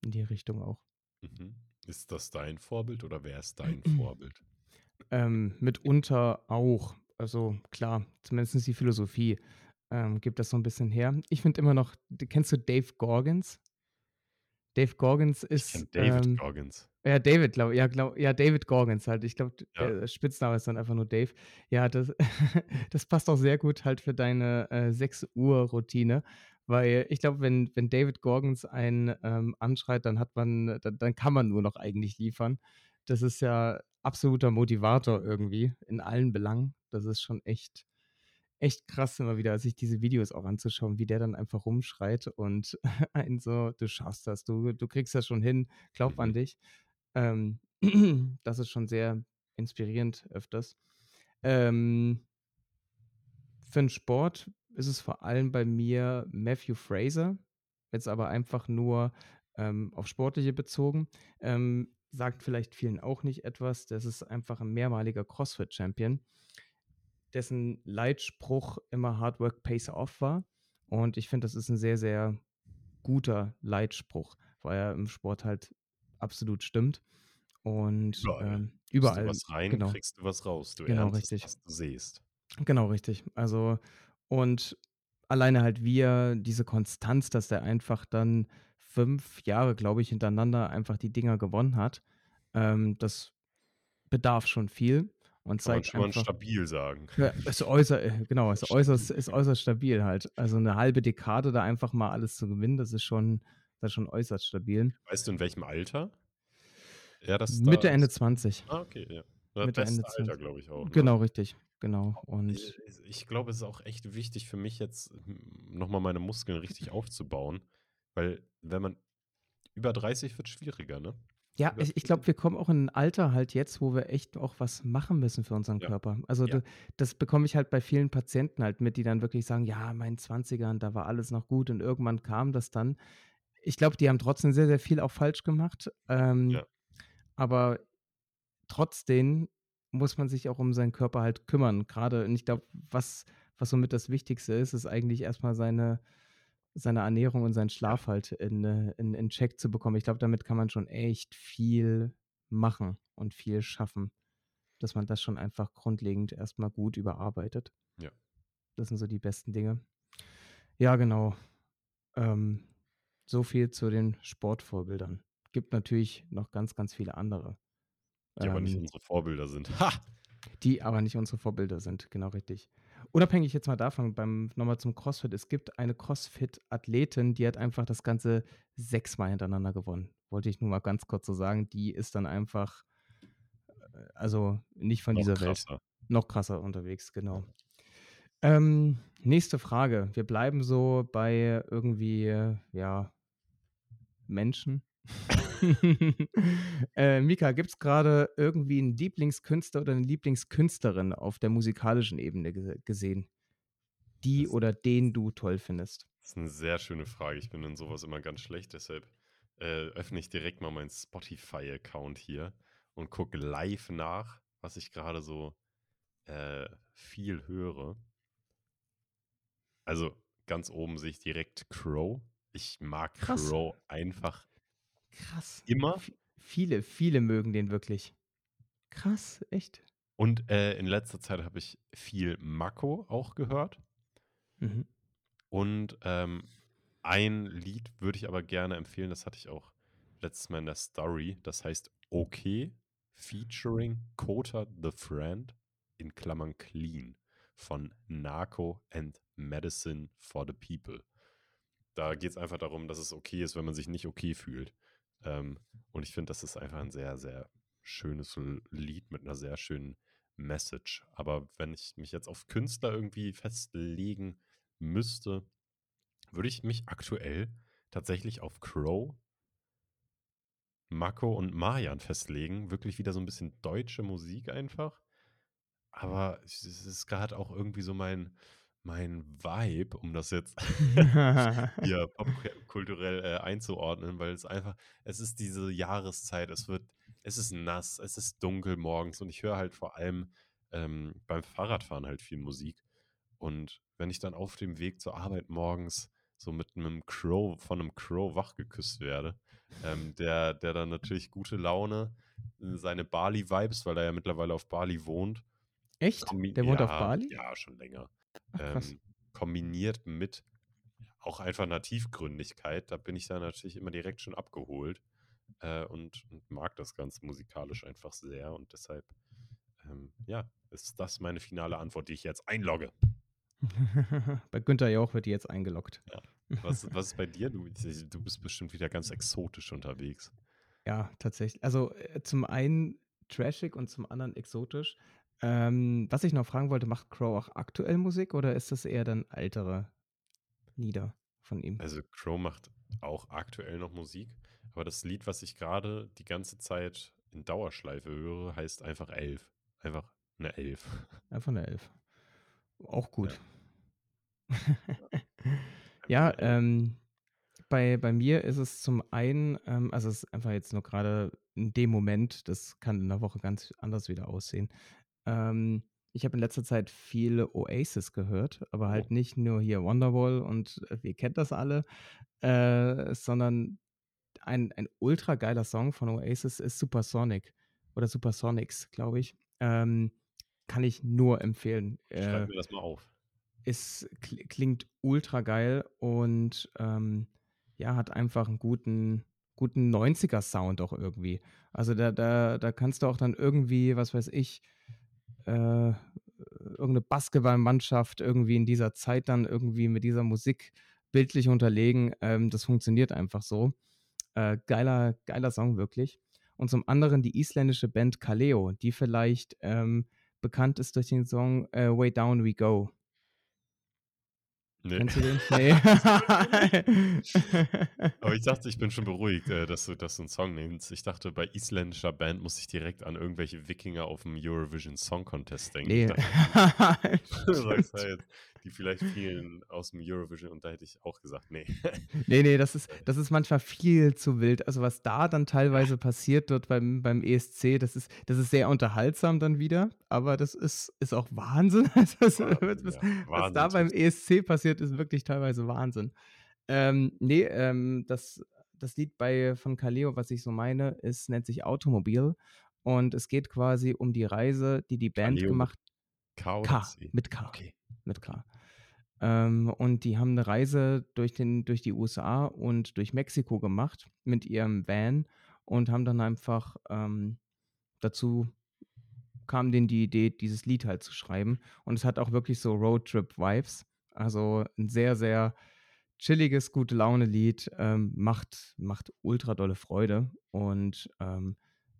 Speaker 1: in die Richtung auch.
Speaker 2: Mhm. Ist das dein Vorbild oder wer ist dein Vorbild?
Speaker 1: Ähm, mitunter auch. Also klar, zumindest die Philosophie ähm, gibt das so ein bisschen her. Ich finde immer noch, kennst du Dave Gorgons? Dave Gorgons
Speaker 2: Ich
Speaker 1: ist.
Speaker 2: David
Speaker 1: ähm,
Speaker 2: Goggins.
Speaker 1: Ja, David, glaube ja, glaub, ja, David Gorgons halt. Ich glaube,
Speaker 2: Ja.
Speaker 1: der Spitzname ist dann einfach nur Dave. Ja, das, das passt auch sehr gut halt für deine äh, 6 Uhr Routine, weil ich glaube, wenn, wenn David Gorgons einen ähm, anschreit, dann hat man, dann, dann kann man nur noch eigentlich liefern. Das ist ja absoluter Motivator irgendwie in allen Belangen. Das ist schon echt, echt krass immer wieder, sich diese Videos auch anzuschauen, wie der dann einfach rumschreit und einen so, du schaffst das, du, du kriegst das schon hin, glaub an
Speaker 2: Mhm.
Speaker 1: dich. Ähm, das ist schon sehr inspirierend öfters. Ähm, für den Sport ist es vor allem bei mir Matthew Fraser, jetzt aber einfach nur ähm, auf Sportliche bezogen. Ähm, sagt vielleicht vielen auch nicht etwas. Das ist einfach ein mehrmaliger CrossFit-Champion, dessen Leitspruch immer Hard Work Pays Off war. Und ich finde, das ist ein sehr, sehr guter Leitspruch, weil er im Sport halt absolut stimmt. Und
Speaker 2: Überall.
Speaker 1: ähm,
Speaker 2: Gibst du
Speaker 1: überall,
Speaker 2: was rein,
Speaker 1: genau,
Speaker 2: kriegst du was raus. Du
Speaker 1: genau
Speaker 2: erntest,
Speaker 1: richtig.
Speaker 2: was du siehst.
Speaker 1: Genau, richtig. Also, und alleine halt wie er diese Konstanz, dass der einfach dann fünf Jahre, glaube ich, hintereinander einfach die Dinger gewonnen hat, ähm, das bedarf schon viel und
Speaker 2: Kann man
Speaker 1: zeigt
Speaker 2: schon mal
Speaker 1: einfach,
Speaker 2: stabil sagen.
Speaker 1: ja, ist äußerst, äh, genau, ist äußerst, ist
Speaker 2: ja.
Speaker 1: äußerst stabil halt. Also eine halbe Dekade da einfach mal alles zu gewinnen, das ist schon, das ist schon äußerst stabil.
Speaker 2: Weißt du, in welchem Alter er das da
Speaker 1: Mitte, Ende
Speaker 2: ist?
Speaker 1: 20.
Speaker 2: Ah, okay, ja. Das
Speaker 1: Mitte, Ende
Speaker 2: Alter,
Speaker 1: 20.
Speaker 2: glaube ich auch, ne?
Speaker 1: Genau, richtig. Genau.
Speaker 2: Ich,
Speaker 1: Und
Speaker 2: ich glaube, es ist auch echt wichtig für mich jetzt nochmal meine Muskeln richtig aufzubauen, weil wenn man über 30 wird schwieriger, ne?
Speaker 1: Ja, ich, ich glaube,
Speaker 2: 40.
Speaker 1: wir kommen auch in ein Alter halt jetzt, wo wir echt auch was machen müssen für unseren
Speaker 2: Ja,
Speaker 1: Körper. Also
Speaker 2: ja,
Speaker 1: du, das bekomme ich halt bei vielen Patienten halt mit, die dann wirklich sagen, ja, in meinen 20ern, da war alles noch gut und irgendwann kam das dann. Ich glaube, die haben trotzdem sehr, sehr viel auch falsch gemacht. Ähm,
Speaker 2: ja,
Speaker 1: aber trotzdem muss man sich auch um seinen Körper halt kümmern. Gerade, und ich glaube, was, was somit das Wichtigste ist, ist eigentlich erstmal seine, seine Ernährung und seinen Schlaf halt in, äh, in, in Check zu bekommen. Ich glaube, damit kann man schon echt viel machen und viel schaffen, dass man das schon einfach grundlegend erstmal gut überarbeitet.
Speaker 2: ja.
Speaker 1: Das sind so die besten Dinge. Ja, genau. Ähm, so viel zu den Sportvorbildern. Gibt natürlich noch ganz, ganz viele andere.
Speaker 2: Die aber nicht
Speaker 1: Ähm,
Speaker 2: unsere Vorbilder sind. Ha!
Speaker 1: die aber nicht unsere Vorbilder sind, genau richtig. Unabhängig jetzt mal davon, beim nochmal zum CrossFit, es gibt eine CrossFit-Athletin, die hat einfach das Ganze sechsmal hintereinander gewonnen. wollte ich nur mal ganz kurz so sagen, die ist dann einfach, äh, also nicht von
Speaker 2: Noch
Speaker 1: dieser Welt.
Speaker 2: krasser.
Speaker 1: Noch krasser unterwegs, genau. Ähm, nächste Frage. Wir bleiben so bei irgendwie, ja, Menschen. äh, Mika, gibt es gerade irgendwie einen Lieblingskünstler oder eine Lieblingskünstlerin auf der musikalischen Ebene ge gesehen, die
Speaker 2: Das
Speaker 1: oder den du toll findest?
Speaker 2: ist 'ne sehr schöne Frage. Ich bin in sowas immer ganz schlecht, deshalb, äh, öffne ich direkt mal meinen Spotify-Account hier und gucke live nach, was ich gerade so, äh, viel höre. Also, ganz oben sehe ich direkt Crow. Ich mag
Speaker 1: Krass.
Speaker 2: Crow einfach
Speaker 1: Krass.
Speaker 2: immer.
Speaker 1: V viele, viele mögen den wirklich. Krass, echt?
Speaker 2: Und, äh, in letzter Zeit habe ich viel Mako auch gehört.
Speaker 1: Mhm.
Speaker 2: Und, ähm, ein Lied würde ich aber gerne empfehlen, das hatte ich auch letztes Mal in der Story. Das heißt „Okay“ featuring Kota the Friend in Klammern „Clean“ von Nako and Medicine for the People. Da geht's einfach darum, dass es okay ist, wenn man sich nicht okay fühlt. Ähm, und ich finde, das ist einfach ein sehr, sehr schönes Lied mit 'ner sehr schönen Message. Aber wenn ich mich jetzt auf Künstler irgendwie festlegen müsste, würde ich mich aktuell tatsächlich auf Crow Mako und Mayan festlegen. Wirklich wieder so 'n bisschen deutsche Musik einfach. Aber es ist grad auch irgendwie so mein mein Vibe, um das jetzt hier popkulturell, äh, einzuordnen, weil es einfach es ist diese Jahreszeit, es wird es ist nass, es ist dunkel morgens und ich höre halt vor allem, ähm, beim Fahrradfahren halt viel Musik. Und wenn ich dann auf dem Weg zur Arbeit morgens so mit 'nem Crow von 'nem Crow wachgeküsst werde, ähm, der der dann natürlich gute Laune, seine Bali-Vibes, weil er ja mittlerweile auf Bali wohnt
Speaker 1: Echt? Der wohnt auf
Speaker 2: ja,
Speaker 1: Bali?
Speaker 2: ja, schon länger.
Speaker 1: Ach.
Speaker 2: Ähm, kombiniert mit auch einfach 'ner Tiefgründigkeit, da bin ich dann natürlich immer direkt schon abgeholt, äh, und und mag das Ganze musikalisch einfach sehr und deshalb, ähm, ja, ist das meine finale Antwort, die ich jetzt einlogge.
Speaker 1: Bei Günther Jauch wird die jetzt eingeloggt.
Speaker 2: Ja. Was was ist bei dir? Du du bist bestimmt wieder ganz exotisch unterwegs.
Speaker 1: Ja, tatsächlich. Also, äh, zum einen trashig und zum anderen exotisch. Ähm, was ich noch fragen wollte, macht Crow auch aktuell Musik oder ist das eher dann ältere Lieder von ihm?
Speaker 2: Also, Crow macht auch aktuell noch Musik, aber das Lied, was ich grade die ganze Zeit in Dauerschleife höre, heißt einfach „11“. Einfach 'ne 11.
Speaker 1: Einfach 'ne 11. Auch gut.
Speaker 2: Ja.
Speaker 1: Ja,
Speaker 2: Einfach 11.
Speaker 1: ähm, bei bei mir ist es zum einen, ähm also, es ist einfach jetzt nur grade in dem Moment, das kann in 'ner Woche ganz anders wieder aussehen. Ähm, ich habe in letzter Zeit viel Oasis gehört, aber
Speaker 2: Oh.
Speaker 1: halt nicht nur hier Wonderwall und, äh, ihr kennt das alle, äh, sondern ein ein ultra geiler Song von Oasis ist „Supersonic“ oder „Supersonics“, glaube ich. Ähm, kann ich nur empfehlen. Äh
Speaker 2: mir das mal auf.
Speaker 1: es kli klingt ultra geil und, ähm, ja, hat einfach 'n guten guten 90er Sound auch irgendwie. Also, da da da kannst du auch dann irgendwie, was weiß ich, äh, irgend 'ne Basketballmannschaft irgendwie in dieser Zeit dann irgendwie mit dieser Musik bildlich unterlegen. Ähm, das funktioniert einfach so. Äh, geiler geiler Song wirklich. Und zum anderen die isländische Band Kaleo, die vielleicht, ähm, bekannt ist durch den Song, äh, „Way Down We Go“.
Speaker 2: Ne.
Speaker 1: Kennst du den? Ne.
Speaker 2: Aber ich dachte, ich bin schon beruhigt, äh, dass du dass du 'n Song nennst. Ich dachte, bei isländischer Band muss ich direkt an irgendwelche Wikinger auf'm Eurovision Song Contest denken. Ich
Speaker 1: Ne.
Speaker 2: dachte, du sagst halt, die vielleicht vielen aus'm Eurovision und da hätte ich auch gesagt: „Ne.“
Speaker 1: Ne, ne, das ist
Speaker 2: Äh.
Speaker 1: das ist manchmal viel zu wild. Also, was da dann teilweise passiert dort beim beim ESC, das ist das ist sehr unterhaltsam dann wieder, aber das ist ist auch Wahnsinn. Also, was
Speaker 2: Wahnsinn,
Speaker 1: was
Speaker 2: ja.
Speaker 1: was da beim. ESC passiert, ist wirklich teilweise Wahnsinn. Ähm, ne, ähm, das das Lied bei von Kaleo, was ich so meine, ist nennt sich „Automobil“ und es geht quasi um die Reise, die die Band
Speaker 2: Kaleo
Speaker 1: gemacht
Speaker 2: K oder
Speaker 1: K, mit K,
Speaker 2: Okay,
Speaker 1: mit
Speaker 2: okay.
Speaker 1: K. Ähm, und die haben 'ne Reise durch den durch die USA und durch Mexiko gemacht mit ihrem Van und haben dann einfach, ähm dazu kam denen die Idee, dieses Lied halt zu schreiben. Und es hat auch wirklich so Roadtrip-Vibes. Also, 'n sehr, sehr chilliges, Gute-Laune-Lied, ähm, macht macht ultra dolle Freude und, ähm,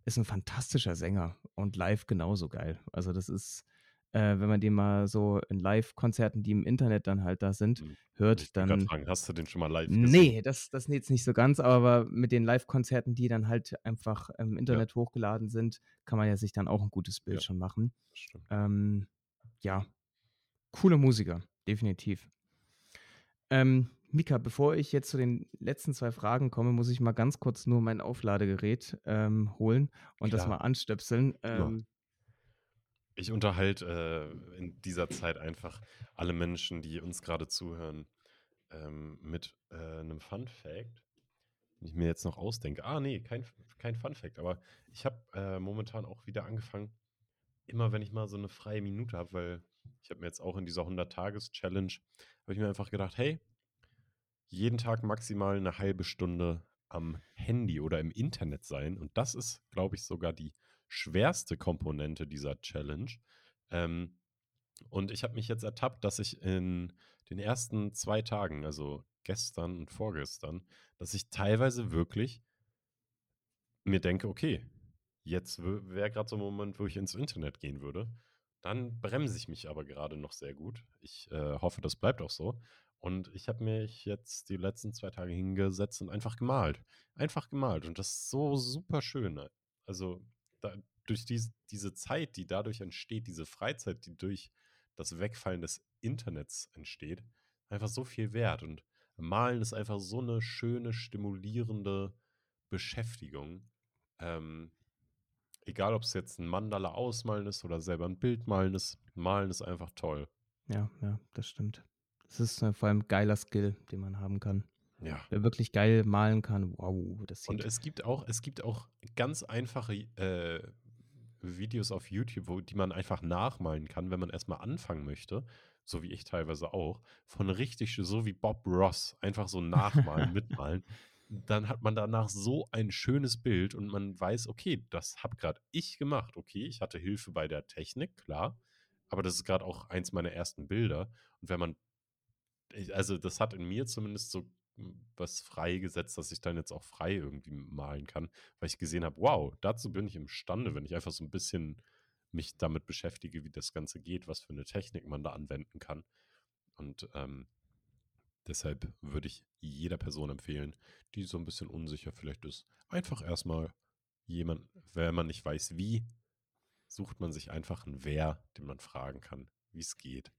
Speaker 1: ist 'n fantastischer Sänger und live genauso geil. Also, das ist äh, wenn man den mal so in Livekonzerten, die im Internet dann halt da sind.
Speaker 2: Ich
Speaker 1: hört,
Speaker 2: grad
Speaker 1: dann
Speaker 2: fragen, hast du den schon mal live gesehen?
Speaker 1: ne, das das jetzt nicht so ganz, aber mit den Livekonzerten, die dann halt einfach im
Speaker 2: Ja.
Speaker 1: Internet hochgeladen sind, kann man ja sich dann auch 'n gutes Bild
Speaker 2: Ja.
Speaker 1: schon machen.
Speaker 2: Das stimmt.
Speaker 1: Ähm, ja, cooler Musiker, definitiv. Ähm, Mika, bevor ich jetzt zu den letzten 2 Fragen komme, muss ich mal ganz kurz nur mein Aufladegerät, ähm, holen und das
Speaker 2: Klar.
Speaker 1: mal anstöpseln. Ähm
Speaker 2: Ich unterhalte, äh, in dieser Zeit einfach alle Menschen, die uns grade zuhören, ähm, mit, äh, 'nem Fun Fact, den ich mir jetzt noch ausdenke. Ah, ne, kein kein Fun Fact, aber ich habe, äh, momentan auch wieder angefangen immer wenn ich mal so 'ne freie Minute habe, weil ich habe mir jetzt auch in dieser 100-Tages-Challenge habe ich mir einfach gedacht: „Hey“ „jeden Tag maximal 'ne 1/2 Stunde am Handy oder im Internet sein.“ Und das ist, glaube ich, sogar die schwerste Komponente dieser Challenge. Ähm, und ich habe mich jetzt ertappt, dass ich in den ersten 2 Tagen, also gestern und vorgestern, dass ich teilweise wirklich mir denke: „Okay, jetzt wäre grad so 'n Moment, wo ich ins Internet gehen würde.“ Dann bremse ich mich aber gerade noch sehr gut. Ich, äh, hoffe, das bleibt auch so. Und ich habe mich jetzt die letzten 2 Tage hingesetzt und einfach gemalt. Einfach gemalt und das ist so super schön, ne? Also, da durch dies diese Zeit, die dadurch entsteht, diese Freizeit, die durch das Wegfallen des Internets entsteht, einfach so viel wert. Und Malen ist einfach so 'ne schöne, stimulierende Beschäftigung. Ähm, egal, ob's jetzt 'n Mandala ausmalen ist oder selber 'n Bild malen ist. Malen ist einfach toll.
Speaker 1: Ja, ja, das stimmt. Das ist, äh, vor allem geiler Skill, den man haben kann.
Speaker 2: Ja.
Speaker 1: Wer wirklich geil malen kann, wow, das
Speaker 2: Und
Speaker 1: sieht
Speaker 2: es gibt auch es gibt auch ganz einfache, äh, Videos auf YouTube, wo die man einfach nachmalen kann, wenn man erst mal anfangen möchte, so wie ich teilweise auch, von richtig so wie Bob Ross, einfach so nachmalen, mitmalen. Dann hat man danach so ein schönes Bild und man weiß: „Okay, das habe grad ich gemacht. Okay, ich hatte Hilfe bei der Technik, klar, aber das ist grad auch eins meiner ersten Bilder.“ Und wenn man also, das hat in mir zumindest so, was freigesetzt, dass ich dann jetzt auch frei irgendwie malen kann, weil ich gesehen habe: „Wow, dazu bin ich imstande, wenn ich einfach so 'n bisschen mich damit beschäftige, wie das Ganze geht, was für 'ne Technik man da anwenden kann.“ Und, ähm, deshalb würde ich jeder Person empfehlen, die so 'n bisschen unsicher vielleicht ist, einfach erst mal jemand wenn man nicht weiß wie, sucht man sich einfach 'n Wer, den man fragen kann, wie's geht.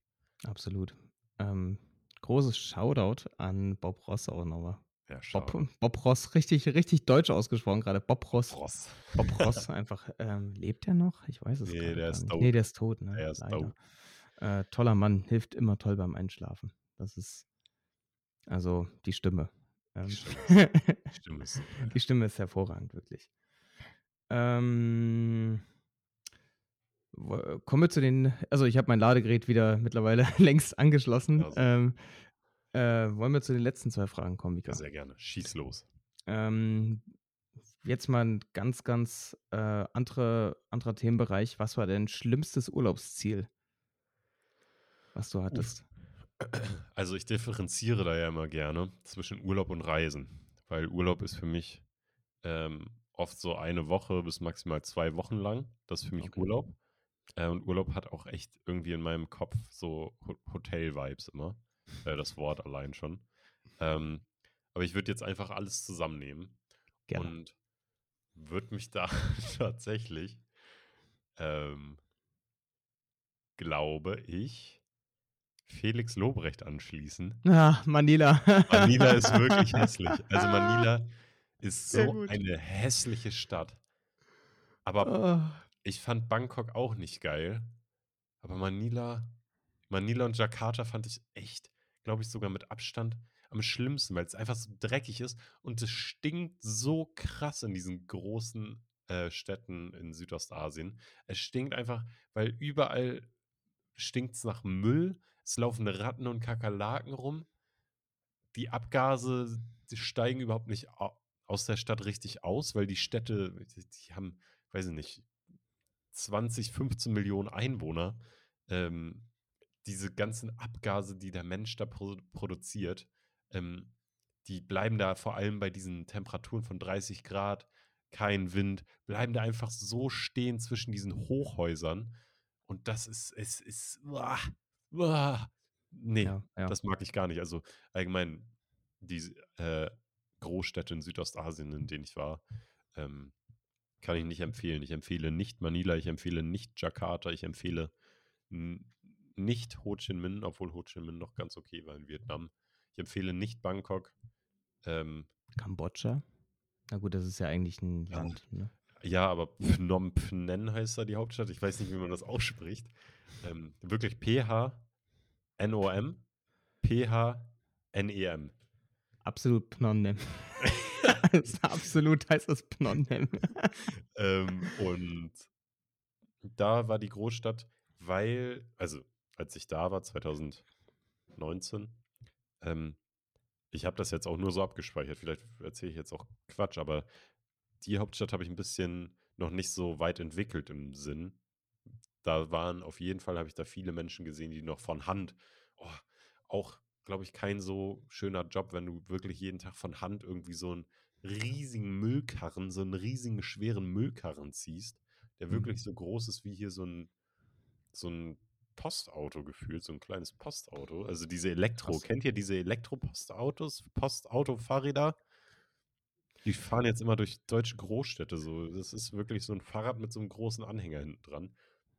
Speaker 1: Absolut. Ähm, großes Shoutout an Bob Ross auch noch mal.
Speaker 2: Ja,
Speaker 1: Bob. Bob Ross, richtig richtig deutsch ausgesprochen grade. Bob Ross.
Speaker 2: Ross.
Speaker 1: Bob Ross einfach. Ähm, lebt der noch? Ich weiß es
Speaker 2: Ne,
Speaker 1: grade
Speaker 2: der
Speaker 1: gar
Speaker 2: ist
Speaker 1: nicht.
Speaker 2: tot.
Speaker 1: Ne, der ist tot, ne?
Speaker 2: Der ist tot.
Speaker 1: Äh, toller Mann, hilft immer toll beim Einschlafen. Das ist also, die Stimme.
Speaker 2: Die
Speaker 1: Ähm,
Speaker 2: Stimme ist die Stimme ist
Speaker 1: die Stimme ist hervorragend, wirklich. Ähm kommen wir zu den also, ich habe mein Ladegerät wieder mittlerweile längst angeschlossen.
Speaker 2: Super.
Speaker 1: Ähm, äh, wollen wir zu den letzten 2 Fragen kommen, Mika?
Speaker 2: sehr gerne. Schieß los.
Speaker 1: Ähm, jetzt mal 'n ganz, ganz, äh, andere anderer Themenbereich. Was war dein schlimmstes Urlaubsziel? Was du
Speaker 2: Uff.
Speaker 1: hattest?
Speaker 2: Also, ich differenziere da ja immer gerne zwischen Urlaub und Reisen, weil Urlaub ist für mich, ähm, oft so 1 Woche bis maximal 2 Wochen lang. Das ist für mich
Speaker 1: Okay.
Speaker 2: Urlaub. Äh, und Urlaub hat auch echt irgendwie in meinem Kopf so Ho Hotel-Vibes immer, äh, das Wort allein schon. Ähm, aber ich würde jetzt einfach alles zusammennehmen
Speaker 1: Gerne.
Speaker 2: und würde mich da tatsächlich, ähm glaube ich, Felix Lobrecht anschließen.
Speaker 1: Ah, Manila.
Speaker 2: Manila ist wirklich hässlich. Also, Manila ist
Speaker 1: Sehr
Speaker 2: so
Speaker 1: gut.
Speaker 2: eine hässliche Stadt. Aber
Speaker 1: Oh.
Speaker 2: Ich fand Bangkok auch nicht geil. Aber Manila Manila und Jakarta fand ich echt, glaube ich, sogar mit Abstand am schlimmsten, weil's einfach so dreckig ist und es stinkt so krass in diesen großen, äh, Städten in Südostasien. Es stinkt einfach, weil überall stinkt's nach Müll. Es laufen Ratten und Kakerlaken rum. Die Abgase, die steigen überhaupt nicht aus der Stadt richtig aus, weil die Städte, die haben, weiß ich nicht, 20, 15.000.000 Einwohner. Ähm, diese ganzen Abgase, die der Mensch da pro produziert, ähm, die bleiben da vor allem bei diesen Temperaturen von 30 Grad, kein Wind, bleiben da einfach so stehen zwischen diesen Hochhäusern. Und das ist, es ist, uah, uah. nee,
Speaker 1: Ja, ja.
Speaker 2: das mag ich gar nicht. Also allgemein, die äh, Großstädte in Südostasien, in denen ich war, ähm, kann ich nicht empfehlen. Ich empfehle nicht Manila, ich empfehle nicht Jakarta, ich empfehle nicht Ho Chi Minh, obwohl Ho Chi Minh noch ganz okay war in Vietnam. Ich empfehle nicht Bangkok. Ähm,
Speaker 1: Kambodscha? Na gut, das ist ja eigentlich ein
Speaker 2: Ja.
Speaker 1: Land, ne?
Speaker 2: ja, aber Phnom Penh heißt da die Hauptstadt. Ich weiß nicht, wie man das ausspricht. Ähm, wirklich P-H-N-O-M, P-H-N-E-M.
Speaker 1: Absolut Phnom Penh. Also absolut heißt das Phnom Penh.
Speaker 2: ähm, und da war die Großstadt, weil, also als ich da war, 2019, ähm, ich habe das jetzt auch nur so abgespeichert, vielleicht erzähle ich jetzt auch Quatsch, aber die Hauptstadt habe ich ein bisschen noch nicht so weit entwickelt im Sinn. Da waren auf jeden Fall, habe ich da viele Menschen gesehen, die noch von Hand, oh, auch, glaube ich, kein so schöner Job, wenn du wirklich jeden Tag von Hand irgendwie so einen riesigen Müllkarren, so einen riesigen, schweren Müllkarren ziehst, der
Speaker 1: Mhm.
Speaker 2: wirklich so groß ist wie hier so ein, so ein Postauto gefühlt, so ein kleines Postauto. Also diese Elektro,
Speaker 1: Krass.
Speaker 2: kennt ihr diese Elektropostautos, Postauto-Fahrräder? Die fahren jetzt immer durch deutsche Großstädte so. Das ist wirklich so ein Fahrrad mit so einem großen Anhänger hinten dran.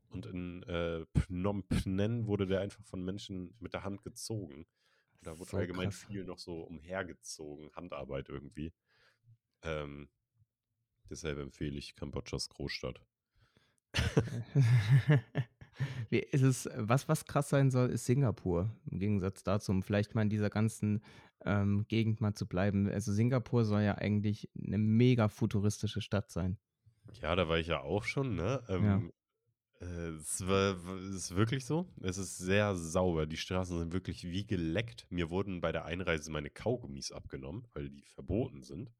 Speaker 2: Und in äh, Phnom Penh wurde der einfach von Menschen mit der Hand gezogen. Und da wurde
Speaker 1: So
Speaker 2: allgemein
Speaker 1: krass.
Speaker 2: viel noch so umhergezogen, Handarbeit irgendwie. Ähm, deshalb empfehle ich Kambodschas Großstadt.
Speaker 1: Ist es, was, was krass sein soll, ist Singapur. Im Gegensatz dazu, um vielleicht mal in dieser ganzen ähm, Gegend mal zu bleiben. Also Singapur soll ja eigentlich eine mega futuristische Stadt sein.
Speaker 2: Ja, da war ich ja auch schon, ne?
Speaker 1: Ja.
Speaker 2: Ähm, äh, es, war, es ist wirklich so. Es ist sehr sauber. Die Straßen sind wirklich wie geleckt. Mir wurden bei der Einreise meine Kaugummis abgenommen, weil die verboten sind.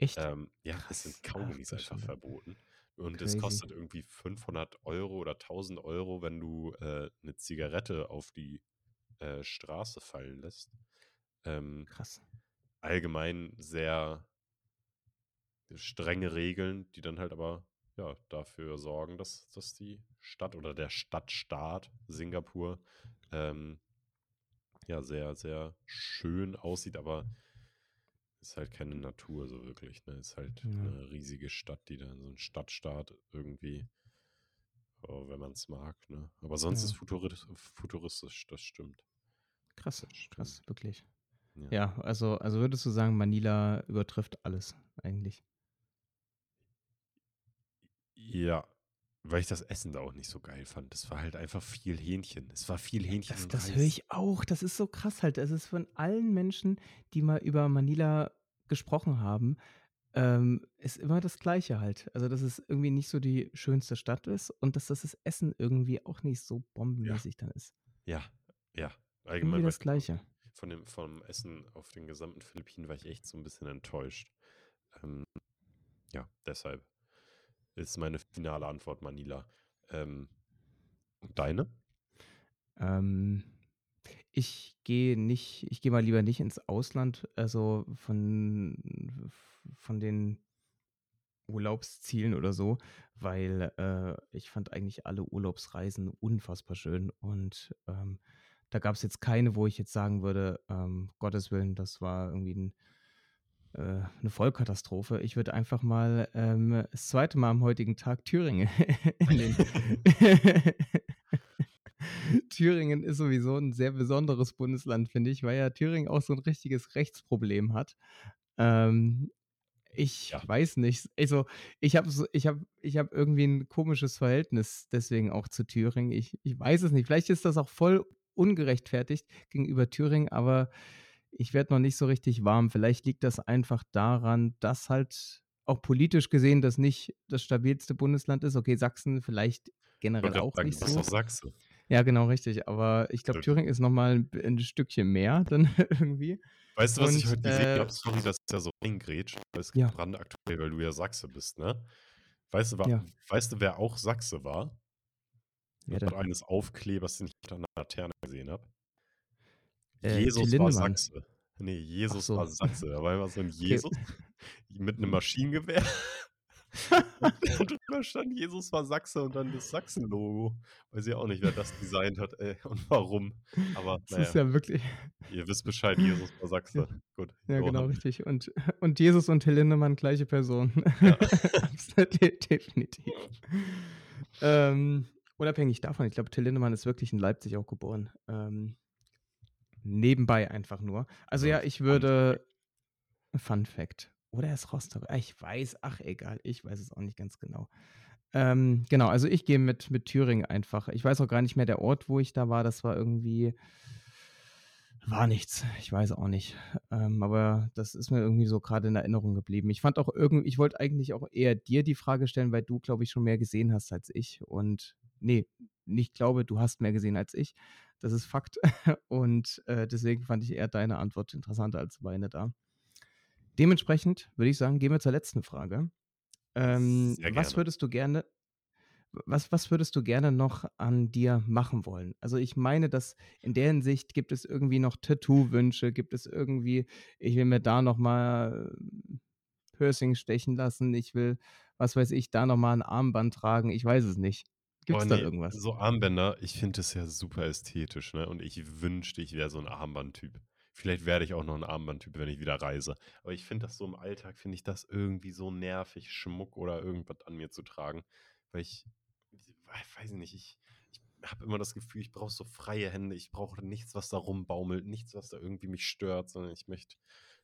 Speaker 1: Echt?
Speaker 2: Ähm, ja, es sind
Speaker 1: Krass. Ach,
Speaker 2: Kaugummis
Speaker 1: du
Speaker 2: einfach verboten. Und es
Speaker 1: Crazy.
Speaker 2: kostet irgendwie 500 Euro oder 1000 Euro, wenn du äh, eine Zigarette auf die äh, Straße fallen lässt. Ähm,
Speaker 1: Krass.
Speaker 2: allgemein sehr strenge Regeln, die dann halt aber ja, dafür sorgen, dass, dass die Stadt oder der Stadtstaat Singapur ähm, ja sehr, sehr schön aussieht, aber ist halt keine Natur so wirklich. Ne? Ist halt
Speaker 1: Ja.
Speaker 2: eine riesige Stadt, die dann so ein Stadtstaat irgendwie, oh, wenn man es mag. Ne? Aber sonst
Speaker 1: Ja.
Speaker 2: ist futuristisch, futuristisch, das stimmt.
Speaker 1: Krass,
Speaker 2: Das stimmt.
Speaker 1: krass, wirklich.
Speaker 2: Ja.
Speaker 1: Ja, also, also würdest du sagen, Manila übertrifft alles eigentlich.
Speaker 2: Ja, weil ich das Essen da auch nicht so geil fand. Es war halt einfach viel Hähnchen. Es war viel Hähnchen
Speaker 1: Das, das höre ich auch. Das ist so krass halt. Es ist von allen Menschen, die mal über Manila gesprochen haben, ähm, ist immer das Gleiche halt. Also, dass es irgendwie nicht so die schönste Stadt ist und dass das Essen irgendwie auch nicht so bombenmäßig dann ist.
Speaker 2: Ja, ja.
Speaker 1: Irgendwie
Speaker 2: Allgemein war
Speaker 1: das
Speaker 2: ich
Speaker 1: Gleiche.
Speaker 2: von dem vom Essen auf den gesamten Philippinen war ich echt so ein bisschen enttäuscht. Ähm, ja, deshalb ist meine finale Antwort Manila. Ähm, deine?
Speaker 1: Ähm, ich gehe nicht, ich gehe mal lieber nicht ins Ausland, also von, von den Urlaubszielen oder so, weil äh, ich fand eigentlich alle Urlaubsreisen unfassbar schön und ähm, da gab es jetzt keine, wo ich jetzt sagen würde, ähm, Gottes Willen, das war irgendwie ein, äh, eine Vollkatastrophe. Ich würde einfach mal ähm, das zweite Mal am heutigen Tag Thüringen Thüringen ist sowieso ein sehr besonderes Bundesland, finde ich, weil ja Thüringen auch so ein richtiges Rechtsproblem hat. Ähm, ich
Speaker 2: Ja.
Speaker 1: weiß nicht. Also, ich habe so, ich habe, ich habe irgendwie ein komisches Verhältnis deswegen auch zu Thüringen. Ich, ich weiß es nicht. Vielleicht ist das auch voll ungerechtfertigt gegenüber Thüringen, aber ich werde noch nicht so richtig warm. Vielleicht liegt das einfach daran, dass halt auch politisch gesehen das nicht das stabilste Bundesland ist. Okay, Sachsen vielleicht
Speaker 2: Ich
Speaker 1: generell
Speaker 2: gerade
Speaker 1: auch
Speaker 2: sagen,
Speaker 1: nicht so.
Speaker 2: doch Sachse.
Speaker 1: Ja, genau, richtig. Aber ich glaube, Thüringen ist noch mal ein, ein Stückchen mehr dann irgendwie.
Speaker 2: weißt du, was ich
Speaker 1: Und
Speaker 2: heute gesehen
Speaker 1: äh,
Speaker 2: habe? Sorry, dass ich da so reingrätscht. Das ist
Speaker 1: ja,
Speaker 2: brandaktuell, weil du ja Sachse bist, ne? Weißt du, wa-
Speaker 1: ja,
Speaker 2: weißt du, wer auch Sachse war?
Speaker 1: wer
Speaker 2: Anhand
Speaker 1: denn?
Speaker 2: eines Aufklebers, den ich an der Laterne gesehen habe.
Speaker 1: Äh,
Speaker 2: Jesus war. Sachse. Ne,
Speaker 1: Ach
Speaker 2: Jesus
Speaker 1: so.
Speaker 2: war Sachse. Da war immer so 'n
Speaker 1: Okay.
Speaker 2: Jesus mit 'nem Maschinengewehr. Und drüber stand: „Jesus war Sachse“ und dann das Sachsen-Logo. Weiß ich auch nicht, wer das designt hat, ey, und warum. Aber
Speaker 1: Das
Speaker 2: na
Speaker 1: ist
Speaker 2: ja.
Speaker 1: ja wirklich
Speaker 2: Ihr wisst Bescheid, Jesus war
Speaker 1: Ja.
Speaker 2: Sachse. Gut,
Speaker 1: Ja, genau,
Speaker 2: Johann.
Speaker 1: richtig. Und und Jesus und Till Lindemann, gleiche Person.
Speaker 2: Ja.
Speaker 1: Definitiv. Ähm, unabhängig davon, ich glaube, Till Lindemann ist wirklich in Leipzig auch geboren. Ähm, nebenbei einfach nur. Also, ja, ich
Speaker 2: Fun Fact.
Speaker 1: würde Fun Fact. Oder er ist Rostocker. Ah, ich weiß ach, egal, ich weiß es auch nicht ganz genau. Ähm, genau, also ich gehe mit mit Thüringen einfach. Ich weiß auch gar nicht mehr der Ort, wo ich da war. Das war irgendwie war nichts. Ich weiß auch nicht. Ähm, aber das ist mir irgendwie so grade in Erinnerung geblieben. Ich fand auch irgend ich wollte eigentlich auch eher dir die Frage stellen, weil du, glaube ich, schon mehr gesehen hast als ich. Und ne, nicht glaube, du hast mehr gesehen als ich. Das ist Fakt. Und, äh, deswegen fand ich eher deine Antwort interessanter als meine da. Dementsprechend würde ich sagen, gehen wir zur letzten Frage. Ähm, was würdest du gerne was was würdest du gerne noch an dir machen wollen? Also, ich meine, dass in der Hinsicht gibt es irgendwie noch Tattoo-Wünsche? Gibt es irgendwie ich will mir da noch mal Piercing stechen lassen. Ich will, was weiß ich, da noch mal 'n Armband tragen. Ich weiß es nicht.
Speaker 2: Oh
Speaker 1: Gibt's da
Speaker 2: ne,
Speaker 1: irgendwas?
Speaker 2: so Armbänder, ich finde das ja super ästhetisch, ne? Und ich wünschte, ich wäre so 'n Armbandtyp. Vielleicht werde ich auch noch 'n Armbandtyp, wenn ich wieder reise. Aber ich finde das so im Alltag finde ich das irgendwie so nervig, Schmuck oder irgendwas an mir zu tragen, weil ich wei weiß ich nicht, ich ich habe immer das Gefühl, ich brauche so freie Hände. Ich brauche nichts, was da rumbaumelt, nichts, was da irgendwie mich stört, sondern ich möchte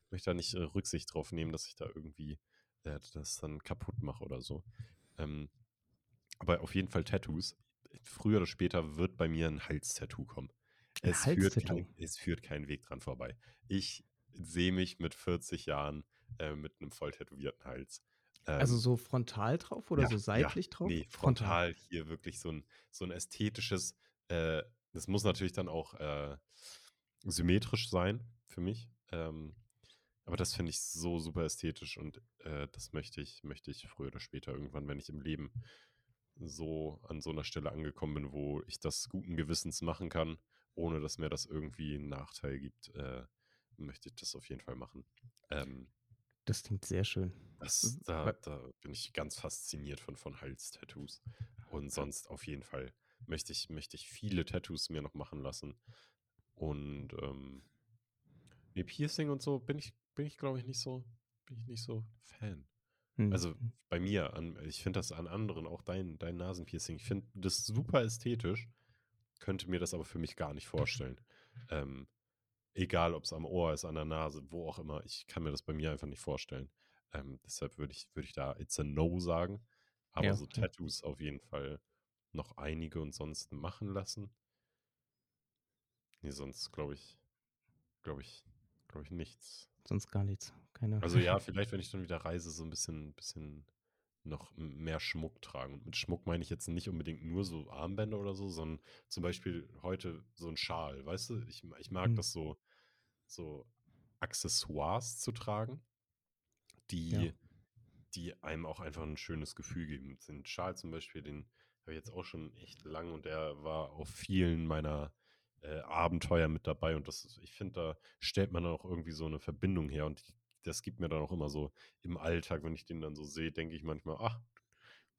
Speaker 2: möchte da nicht, äh, Rücksicht drauf nehmen, dass ich da irgendwie, äh, das dann kaputt mache oder so. Ähm, aber auf jeden Fall Tattoos. Früher oder später wird bei mir 'n Hals-Tattoo kommen. Es führt kein es führt kein Weg dran vorbei. Ich sehe mich mit 40 Jahren, äh, mit 'nem voll tätowierten Hals.
Speaker 1: Also,
Speaker 2: Ähm
Speaker 1: so frontal drauf oder
Speaker 2: Ja,
Speaker 1: so
Speaker 2: ja,
Speaker 1: seitlich drauf?
Speaker 2: ne,
Speaker 1: Frontal.
Speaker 2: frontal hier wirklich so 'n so 'n ästhetisches äh, das muss natürlich dann auch, äh, symmetrisch sein für mich. Ähm, aber das finde ich so super ästhetisch und, äh, das möchte ich möchte ich früher oder später irgendwann, wenn ich im Leben so an so 'ner Stelle angekommen bin, wo ich das guten Gewissens machen kann, ohne dass mir das irgendwie 'n Nachteil gibt, äh, möchte ich das auf jeden Fall machen. Ähm
Speaker 1: Das klingt sehr schön.
Speaker 2: das da da bin ich ganz fasziniert von von Hals-Tattoos. Und sonst auf jeden Fall möchte ich möchte ich viele Tattoos mir noch machen lassen. Und, ähm Piercing und so bin ich bin ich, glaube ich, nicht so bin ich nicht so Fan.
Speaker 1: Mhm.
Speaker 2: Also, bei mir an ich finde das an anderen, auch dein dein Nasenpiercing ich finde das super ästhetisch, könnte mir das aber für mich gar nicht vorstellen. Ähm, egal, ob's am Ohr ist, an der Nase, wo auch immer. Ich kann mir das bei mir einfach nicht vorstellen. Ähm, deshalb würde ich würde ich da it's a no sagen. Aber
Speaker 1: Ja,
Speaker 2: so. Tattoos auf jeden Fall noch einige und sonst machen lassen. Ne, sonst glaube ich glaube ich glaube ich nichts.
Speaker 1: Sonst gar nichts. Keine
Speaker 2: Also, ja, vielleicht, wenn ich dann wieder reise, so 'n bisschen bisschen noch mehr Schmuck tragen. Und mit Schmuck meine ich jetzt nicht unbedingt nur so Armbänder oder so, sondern zum Beispiel heute so 'n Schal, weißt du? Ich ich mag
Speaker 1: Mhm.
Speaker 2: das so so Accessoires zu tragen
Speaker 1: Ja.
Speaker 2: die die einem auch einfach 'n schönes Gefühl geben. So 'n Schal zum Beispiel, den habe ich jetzt auch schon echt lang und der war auf vielen meiner, äh, Abenteuer mit dabei. Und das ist ich finde, da stellt man auch irgendwie so 'ne Verbindung her und das gibt mir dann auch immer so im Alltag, wenn ich den dann so sehe, denke ich manchmal: „Ach,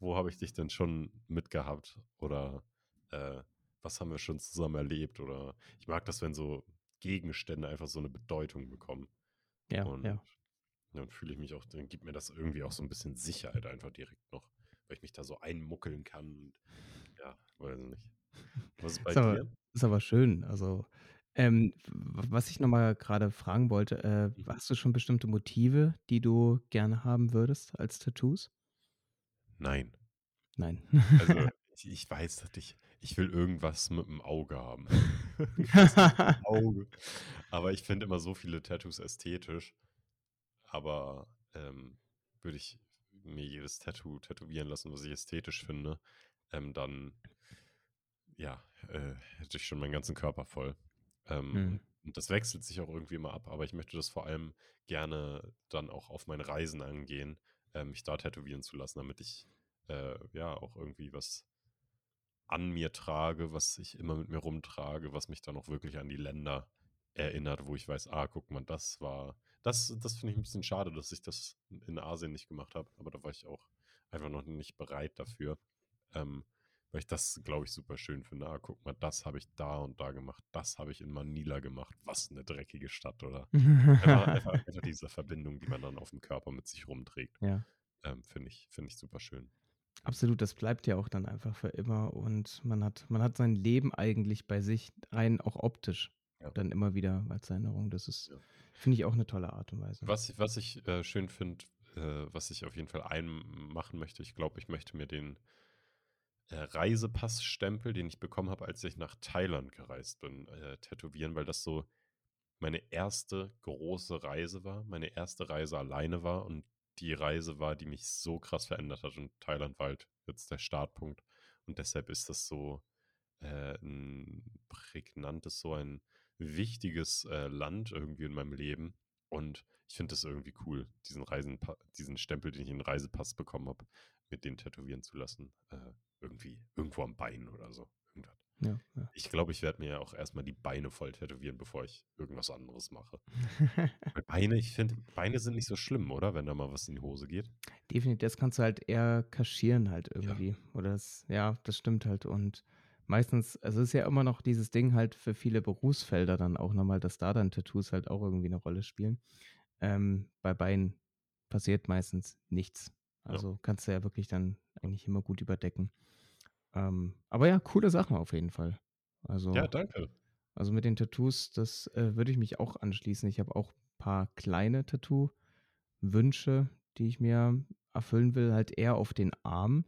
Speaker 2: wo habe ich dich denn schon mit gehabt?“ Oder, äh: „Was haben wir schon zusammen erlebt?“ Oder ich mag das, wenn so Gegenstände einfach so 'ne Bedeutung bekommen.
Speaker 1: Ja,
Speaker 2: Und
Speaker 1: ja.
Speaker 2: dann fühle ich mich auch dann gibt mir das irgendwie auch so 'n bisschen Sicherheit einfach direkt noch, weil ich mich da so einmuckeln kann und ja, weiß ich nicht. Was ist bei
Speaker 1: aber
Speaker 2: dir?
Speaker 1: Ist aber schön. Also, ähm, was ich noch mal grade fragen wollte, äh,
Speaker 2: Mhm.
Speaker 1: hast du schon bestimmte Motive, die du gerne haben würdest als Tattoos?
Speaker 2: Nein.
Speaker 1: Nein.
Speaker 2: Also, ich ich weiß, dass ich ich will irgendwas mit'm Auge haben. Auge. Aber ich finde immer so viele Tattoos ästhetisch. Aber, ähm, würde ich mir jedes Tattoo tätowieren lassen, was ich ästhetisch finde, ähm, dann ja, äh, hätte ich schon meinen ganzen Körper voll. Ähm,
Speaker 1: Mhm.
Speaker 2: und das wechselt sich auch irgendwie immer ab, aber ich möchte das vor allem gerne dann auch auf meine Reisen angehen, ähm, mich da tätowieren zu lassen, damit ich, äh, ja, auch irgendwie was an mir trage, was ich immer mit mir rumtrage, was mich dann auch wirklich an die Länder erinnert, wo ich weiß, ah, guck mal, das war das das finde ich ein bisschen schade, dass ich das in Asien nicht gemacht habe, aber da war ich auch einfach noch nicht bereit dafür, ähm, weil ich das, glaube ich, super schön finde. Ah, guck mal, das habe ich da und da gemacht, das habe ich in Manila gemacht. Was eine dreckige Stadt, oder? Einfach einfach einfach diese Verbindung, die man dann auf dem Körper mit sich rumträgt,
Speaker 1: Ja.
Speaker 2: ähm, finde ich finde ich super schön.
Speaker 1: Absolut, das bleibt ja auch dann einfach für immer und man hat man hat sein Leben eigentlich bei sich rein auch optisch
Speaker 2: Ja.
Speaker 1: dann immer wieder als Erinnerung. Das ist,
Speaker 2: Ja.
Speaker 1: finde ich, auch eine tolle Art und Weise.
Speaker 2: Was ich was ich, äh, schön finde, äh, was ich auf jeden Fall einmachen möchte, ich glaube, ich möchte mir den, Reisepassstempel, den ich bekommen habe, als ich nach Thailand gereist bin, äh, tätowieren, weil das so meine erste große Reise war, meine erste Reise alleine war und die Reise war, die mich so krass verändert hat. Und Thailand war halt jetzt der Startpunkt. Und deshalb ist das so, äh, 'n prägnantes, so ein wichtiges, äh, Land irgendwie in meinem Leben. Und ich finde das irgendwie cool, diesen Reisenpa diesen Stempel, den ich in 'n Reisepass bekommen habe, mir den tätowieren zu lassen, äh, irgendwie irgendwo am Bein oder so, irgendwas.
Speaker 1: Ja, ja.
Speaker 2: Ich glaube, ich werde mir ja auch erst mal die Beine voll tätowieren, bevor ich irgendwas anderes mache. Beine ich finde, Beine sind nicht so schlimm, oder, wenn da mal was in die Hose geht?
Speaker 1: Definitiv, das kannst du halt eher kaschieren halt
Speaker 2: Ja.
Speaker 1: irgendwie oder das ja, das stimmt halt und meistens also, es ist ja immer noch dieses Ding halt für viele Berufsfelder dann auch noch mal, dass da dann Tattoos halt auch irgendwie 'ne Rolle spielen. Ähm, bei Beinen passiert meistens nichts.
Speaker 2: Ja.
Speaker 1: Also, kannst du ja wirklich dann eigentlich immer gut überdecken. Ähm, aber ja, coole Sachen auf jeden Fall.
Speaker 2: Ja,
Speaker 1: Also
Speaker 2: danke.
Speaker 1: also, mit den Tattoos, das, äh, würde ich mich auch anschließen. Ich habe auch paar kleine Tattoo-Wünsche, die ich mir erfüllen will, halt eher auf den Arm.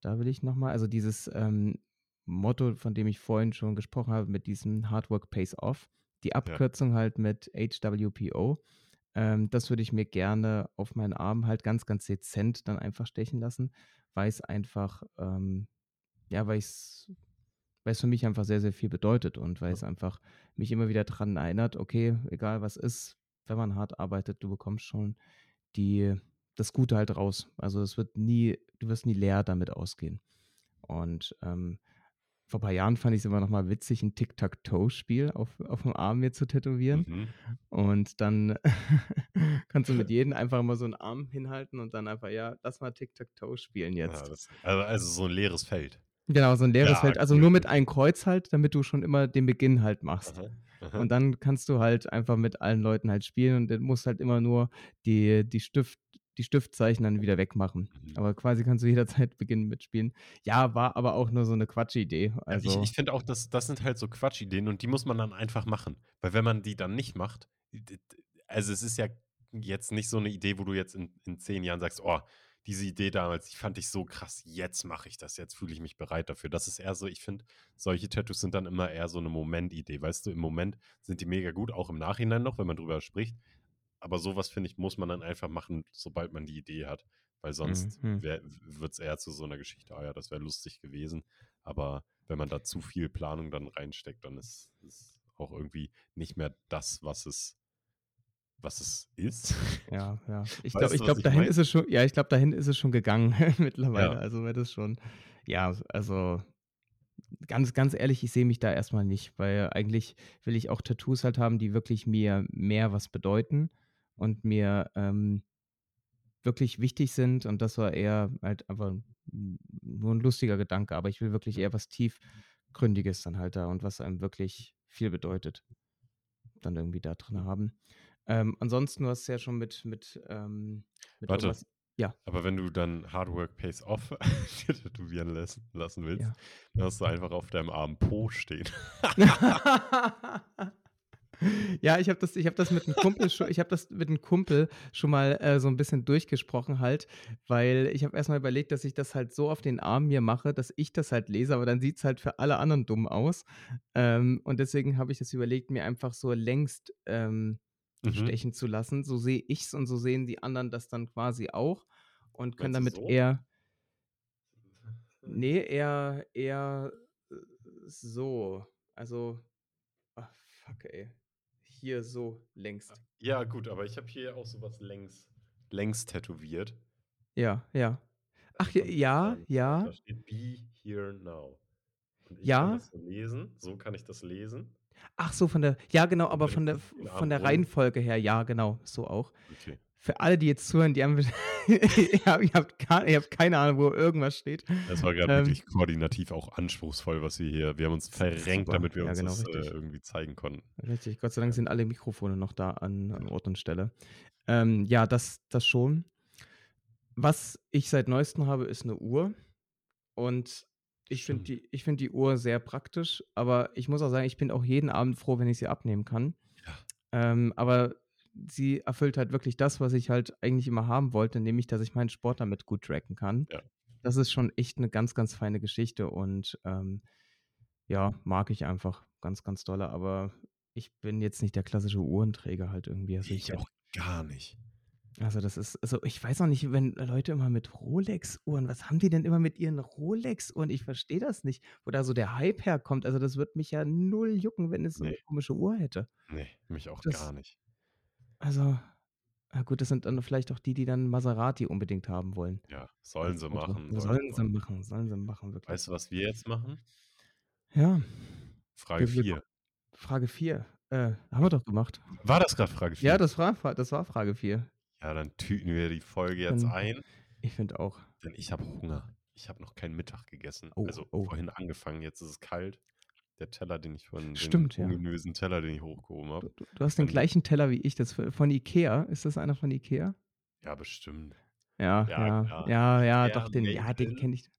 Speaker 1: Da will ich noch mal also, dieses, ähm, Motto, von dem ich vorhin schon gesprochen habe, mit diesem Hard Work Pays Off, die
Speaker 2: Ja.
Speaker 1: Abkürzung halt mit HWPO, ähm, das würde ich mir gerne auf meinen Arm halt ganz, ganz dezent dann einfach stechen lassen, weil's einfach, ähm ja, weil weil's für mich einfach sehr, sehr viel bedeutet und
Speaker 2: Ja.
Speaker 1: weil's einfach mich immer wieder dran erinnert: „Okay, egal was ist, wenn man hart arbeitet, du bekommst schon die das Gute halt raus.“ Also, es wird nie du wirst nie leer damit ausgehen. Und, ähm, vor paar Jahren fand ich's immer noch mal witzig, 'n Tic-Tac-Toe-Spiel auf aufm Arm mir zu tätowieren.
Speaker 2: Mhm.
Speaker 1: Und dann kannst du mit jedem einfach mal so 'n Arm hinhalten und dann einfach: „Ja, lass mal Tic-Tac-Toe spielen
Speaker 2: Ja,
Speaker 1: jetzt.“
Speaker 2: das also so 'n leeres Feld.
Speaker 1: Genau, so 'n leeres
Speaker 2: Ja,
Speaker 1: Feld. Also,
Speaker 2: cool,
Speaker 1: nur mit einem Kreuz halt, damit du schon immer den Beginn halt machst.
Speaker 2: Aha, aha.
Speaker 1: Und dann kannst du halt einfach mit allen Leuten halt spielen und dann musst halt immer nur die die Stift die Stiftzeichen dann wieder wegmachen.
Speaker 2: Mhm.
Speaker 1: Aber quasi kannst du jederzeit beginnen mitspielen. Ja, war aber auch nur so 'ne Quatschidee.
Speaker 2: Ja, ich
Speaker 1: Also
Speaker 2: ich finde auch, das das sind halt so Quatschideen und die muss man dann einfach machen. Weil wenn man die dann nicht macht also, es ist ja jetzt nicht so 'ne Idee, wo du jetzt in in 10 Jahren sagst: „Oh, diese Idee damals, die fand ich so krass, jetzt mache ich das, jetzt fühle ich mich bereit dafür.“ Das ist eher so ich finde, solche Tattoos sind dann immer eher so 'ne Momentidee. Weißt du, im Moment sind die mega gut, auch im Nachhinein noch, wenn man drüber spricht. Aber so was, finde ich, muss man dann einfach machen, sobald man die Idee hat, weil sonst
Speaker 1: Mhm.
Speaker 2: wär w wird's eher zu so 'ner Geschichte: „Ah ja, das wäre lustig gewesen.“ Aber wenn man da zu viel Planung dann reinsteckt, dann ist es auch irgendwie nicht mehr das, was es was es ist.
Speaker 1: Ja, ja. Ich glaube ich glaube, dahin
Speaker 2: meine?
Speaker 1: ist es schon ja, ich glaube, dahin ist es schon gegangen mittlerweile.
Speaker 2: Ja.
Speaker 1: Also, wäre das schon ja, also, ganz ganz ehrlich, ich sehe mich da erst mal nicht, weil eigentlich will ich auch Tattoos halt haben, die wirklich mir mehr was bedeuten und mir, ähm, wirklich wichtig sind und das war eher halt einfach nur 'n lustiger Gedanke, aber ich will wirklich eher was Tiefgründiges dann halt da und was einem wirklich viel bedeutet, dann irgendwie da drin haben. Ähm, ansonsten, du hast ja schon mit mit, ähm mit
Speaker 2: Warte,
Speaker 1: irgendwas ja.
Speaker 2: aber wenn du dann Hard Work Pays Off tätowieren lässt lassen willst,
Speaker 1: Ja.
Speaker 2: dann hast du einfach auf deinem Arm Po stehen.
Speaker 1: Ja, ich habe das ich habe das mit 'nem Kumpel scho ich habe das mit 'nem Kumpel schon mal, äh, so 'n bisschen durchgesprochen halt, weil ich habe erst mal überlegt, dass ich das halt so auf den Arm mir mache, dass ich das halt lese, aber dann sieht's halt für alle anderen dumm aus. Ähm, und deswegen habe ich das überlegt, mir einfach so längs, ähm,
Speaker 2: Mhm.
Speaker 1: stechen zu lassen. So sehe ich's und so sehen die anderen das dann quasi auch und können damit
Speaker 2: so?
Speaker 1: eher Ne, eher eher, äh, so. Also ach fuck, ey. Hier so längs.
Speaker 2: Ja, gut, aber ich habe hier auch so was längs längs tätowiert.
Speaker 1: Ja, ja. Ach ja,
Speaker 2: ähm,
Speaker 1: ja.
Speaker 2: da steht „Be here now.“ Und ich kann
Speaker 1: Ja.
Speaker 2: das so lesen. So kann ich das lesen.
Speaker 1: Ach so, von der ja genau, aber von der von der Reihenfolge her, ja, genau, so auch.
Speaker 2: Okay.
Speaker 1: Für alle, die jetzt zuhören, die haben ihr habt gar ihr habt keine Ahnung, wo irgendwas steht.
Speaker 2: Das war grad
Speaker 1: Ähm
Speaker 2: wirklich koordinativ auch anspruchsvoll, was wir hier wir haben uns verrenkt,
Speaker 1: super.
Speaker 2: damit wir
Speaker 1: Ja,
Speaker 2: uns
Speaker 1: genau,
Speaker 2: das, äh, irgendwie zeigen konnten.
Speaker 1: Richtig, Gott sei Dank sind alle Mikrofone noch da an an Ort und Stelle. Ähm, ja, das das schon. Was ich seit Neuestem habe, ist 'ne Uhr und ich finde die ich finde die Uhr sehr praktisch, aber ich muss auch sagen, ich bin auch jeden Abend froh, wenn ich sie abnehmen kann.
Speaker 2: Ja.
Speaker 1: Ähm, aber sie erfüllt halt wirklich das, was ich halt eigentlich immer haben wollte, nämlich, dass ich meinen Sport damit gut tracken kann.
Speaker 2: Ja.
Speaker 1: Das ist schon echt 'ne ganz, ganz feine Geschichte und, ähm, ja, mag ich einfach ganz, ganz dolle. Aber ich bin jetzt nicht der klassische Uhrenträger halt irgendwie. Also, ich
Speaker 2: Ich auch gar nicht.
Speaker 1: also, das ist also, ich weiß auch nicht, wenn Leute immer mit Rolex-Uhren was haben die denn immer mit ihren Rolex-Uhren? Ich verstehe das nicht, wo da so der Hype herkommt. Also, das würde mich ja null jucken, wenn es so 'ne
Speaker 2: Ne.
Speaker 1: komische Uhr hätte.
Speaker 2: Ne, mich auch
Speaker 1: Das
Speaker 2: gar nicht.
Speaker 1: Also, ja gut, das sind dann vielleicht auch die, die dann Maserati unbedingt haben wollen
Speaker 2: Ja, sollen sie
Speaker 1: Auto.
Speaker 2: machen,
Speaker 1: Ja,
Speaker 2: sollen
Speaker 1: sollen
Speaker 2: sie machen.
Speaker 1: sollen sie machen, wirklich.
Speaker 2: Weißt du, was wir jetzt machen?
Speaker 1: Ja.
Speaker 2: Frage
Speaker 1: Wir wir ko
Speaker 2: 4.
Speaker 1: Frage 4. Äh, haben wir doch gemacht.
Speaker 2: War das grad Frage
Speaker 1: Ja,
Speaker 2: 4?
Speaker 1: das war das war Frage 4.
Speaker 2: Ja, dann tüten wir die Folge jetzt
Speaker 1: Dann
Speaker 2: ein.
Speaker 1: ich finde auch.
Speaker 2: Denn ich habe Hunger. Ich habe noch keinen Mittag gegessen.
Speaker 1: Oh,
Speaker 2: Also,
Speaker 1: oh.
Speaker 2: vorhin angefangen, jetzt ist es kalt. Der Teller, den ich den
Speaker 1: Stimmt, ja.
Speaker 2: ominösen Teller, den ich hochgehoben habe.
Speaker 1: du du hast den gleichen Teller wie ich, das von IKEA. Ist das einer von IKEA?
Speaker 2: Ja, bestimmt.
Speaker 1: Ja,
Speaker 2: Ja,
Speaker 1: ja, ja, ja, doch, den ja, den kenne ich.
Speaker 2: Haben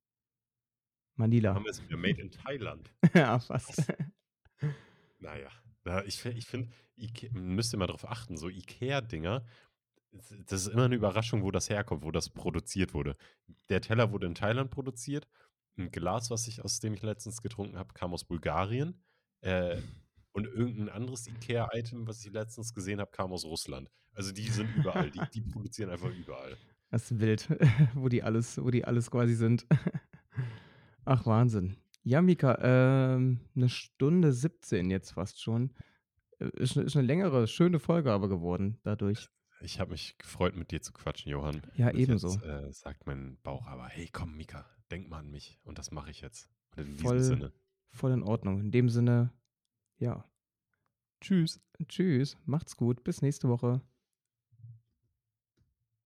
Speaker 1: Manila.
Speaker 2: wir es wieder made in Thailand.
Speaker 1: Ja, fast.
Speaker 2: Was? Na ja, ja, ich ich finde, Ike müsst ihr mal drauf achten, so IKEA-Dinger, das ist immer 'ne Überraschung, wo das herkommt, wo das produziert wurde. Der Teller wurde in Thailand produziert. 'N Glas, was ich aus dem ich letztens getrunken habe, kam aus Bulgarien. Äh, und irgend 'n anderes IKEA-Item, was ich letztens gesehen habe, kam aus Russland. Also, die sind überall. Die die produzieren einfach überall.
Speaker 1: Das ist wild, wo die alles wo die alles quasi sind. Ach, Wahnsinn. Ja, Mika, ähm, 'ne Stunde 17 jetzt fast schon. Äh, ist ist 'ne längere, schöne Folge aber geworden dadurch.
Speaker 2: Ich habe mich gefreut, mit dir zu quatschen, Johann.
Speaker 1: Ja,
Speaker 2: Und
Speaker 1: ebenso.
Speaker 2: jetzt, äh, sagt mein Bauch aber: „Hey, komm, Mika, denk mal an mich.“ Und das mache ich jetzt. Und in diesem
Speaker 1: Voll
Speaker 2: Sinne
Speaker 1: voll in Ordnung. In dem Sinne, ja.
Speaker 2: Tschüss.
Speaker 1: Tschüss, macht's gut, bis nächste Woche.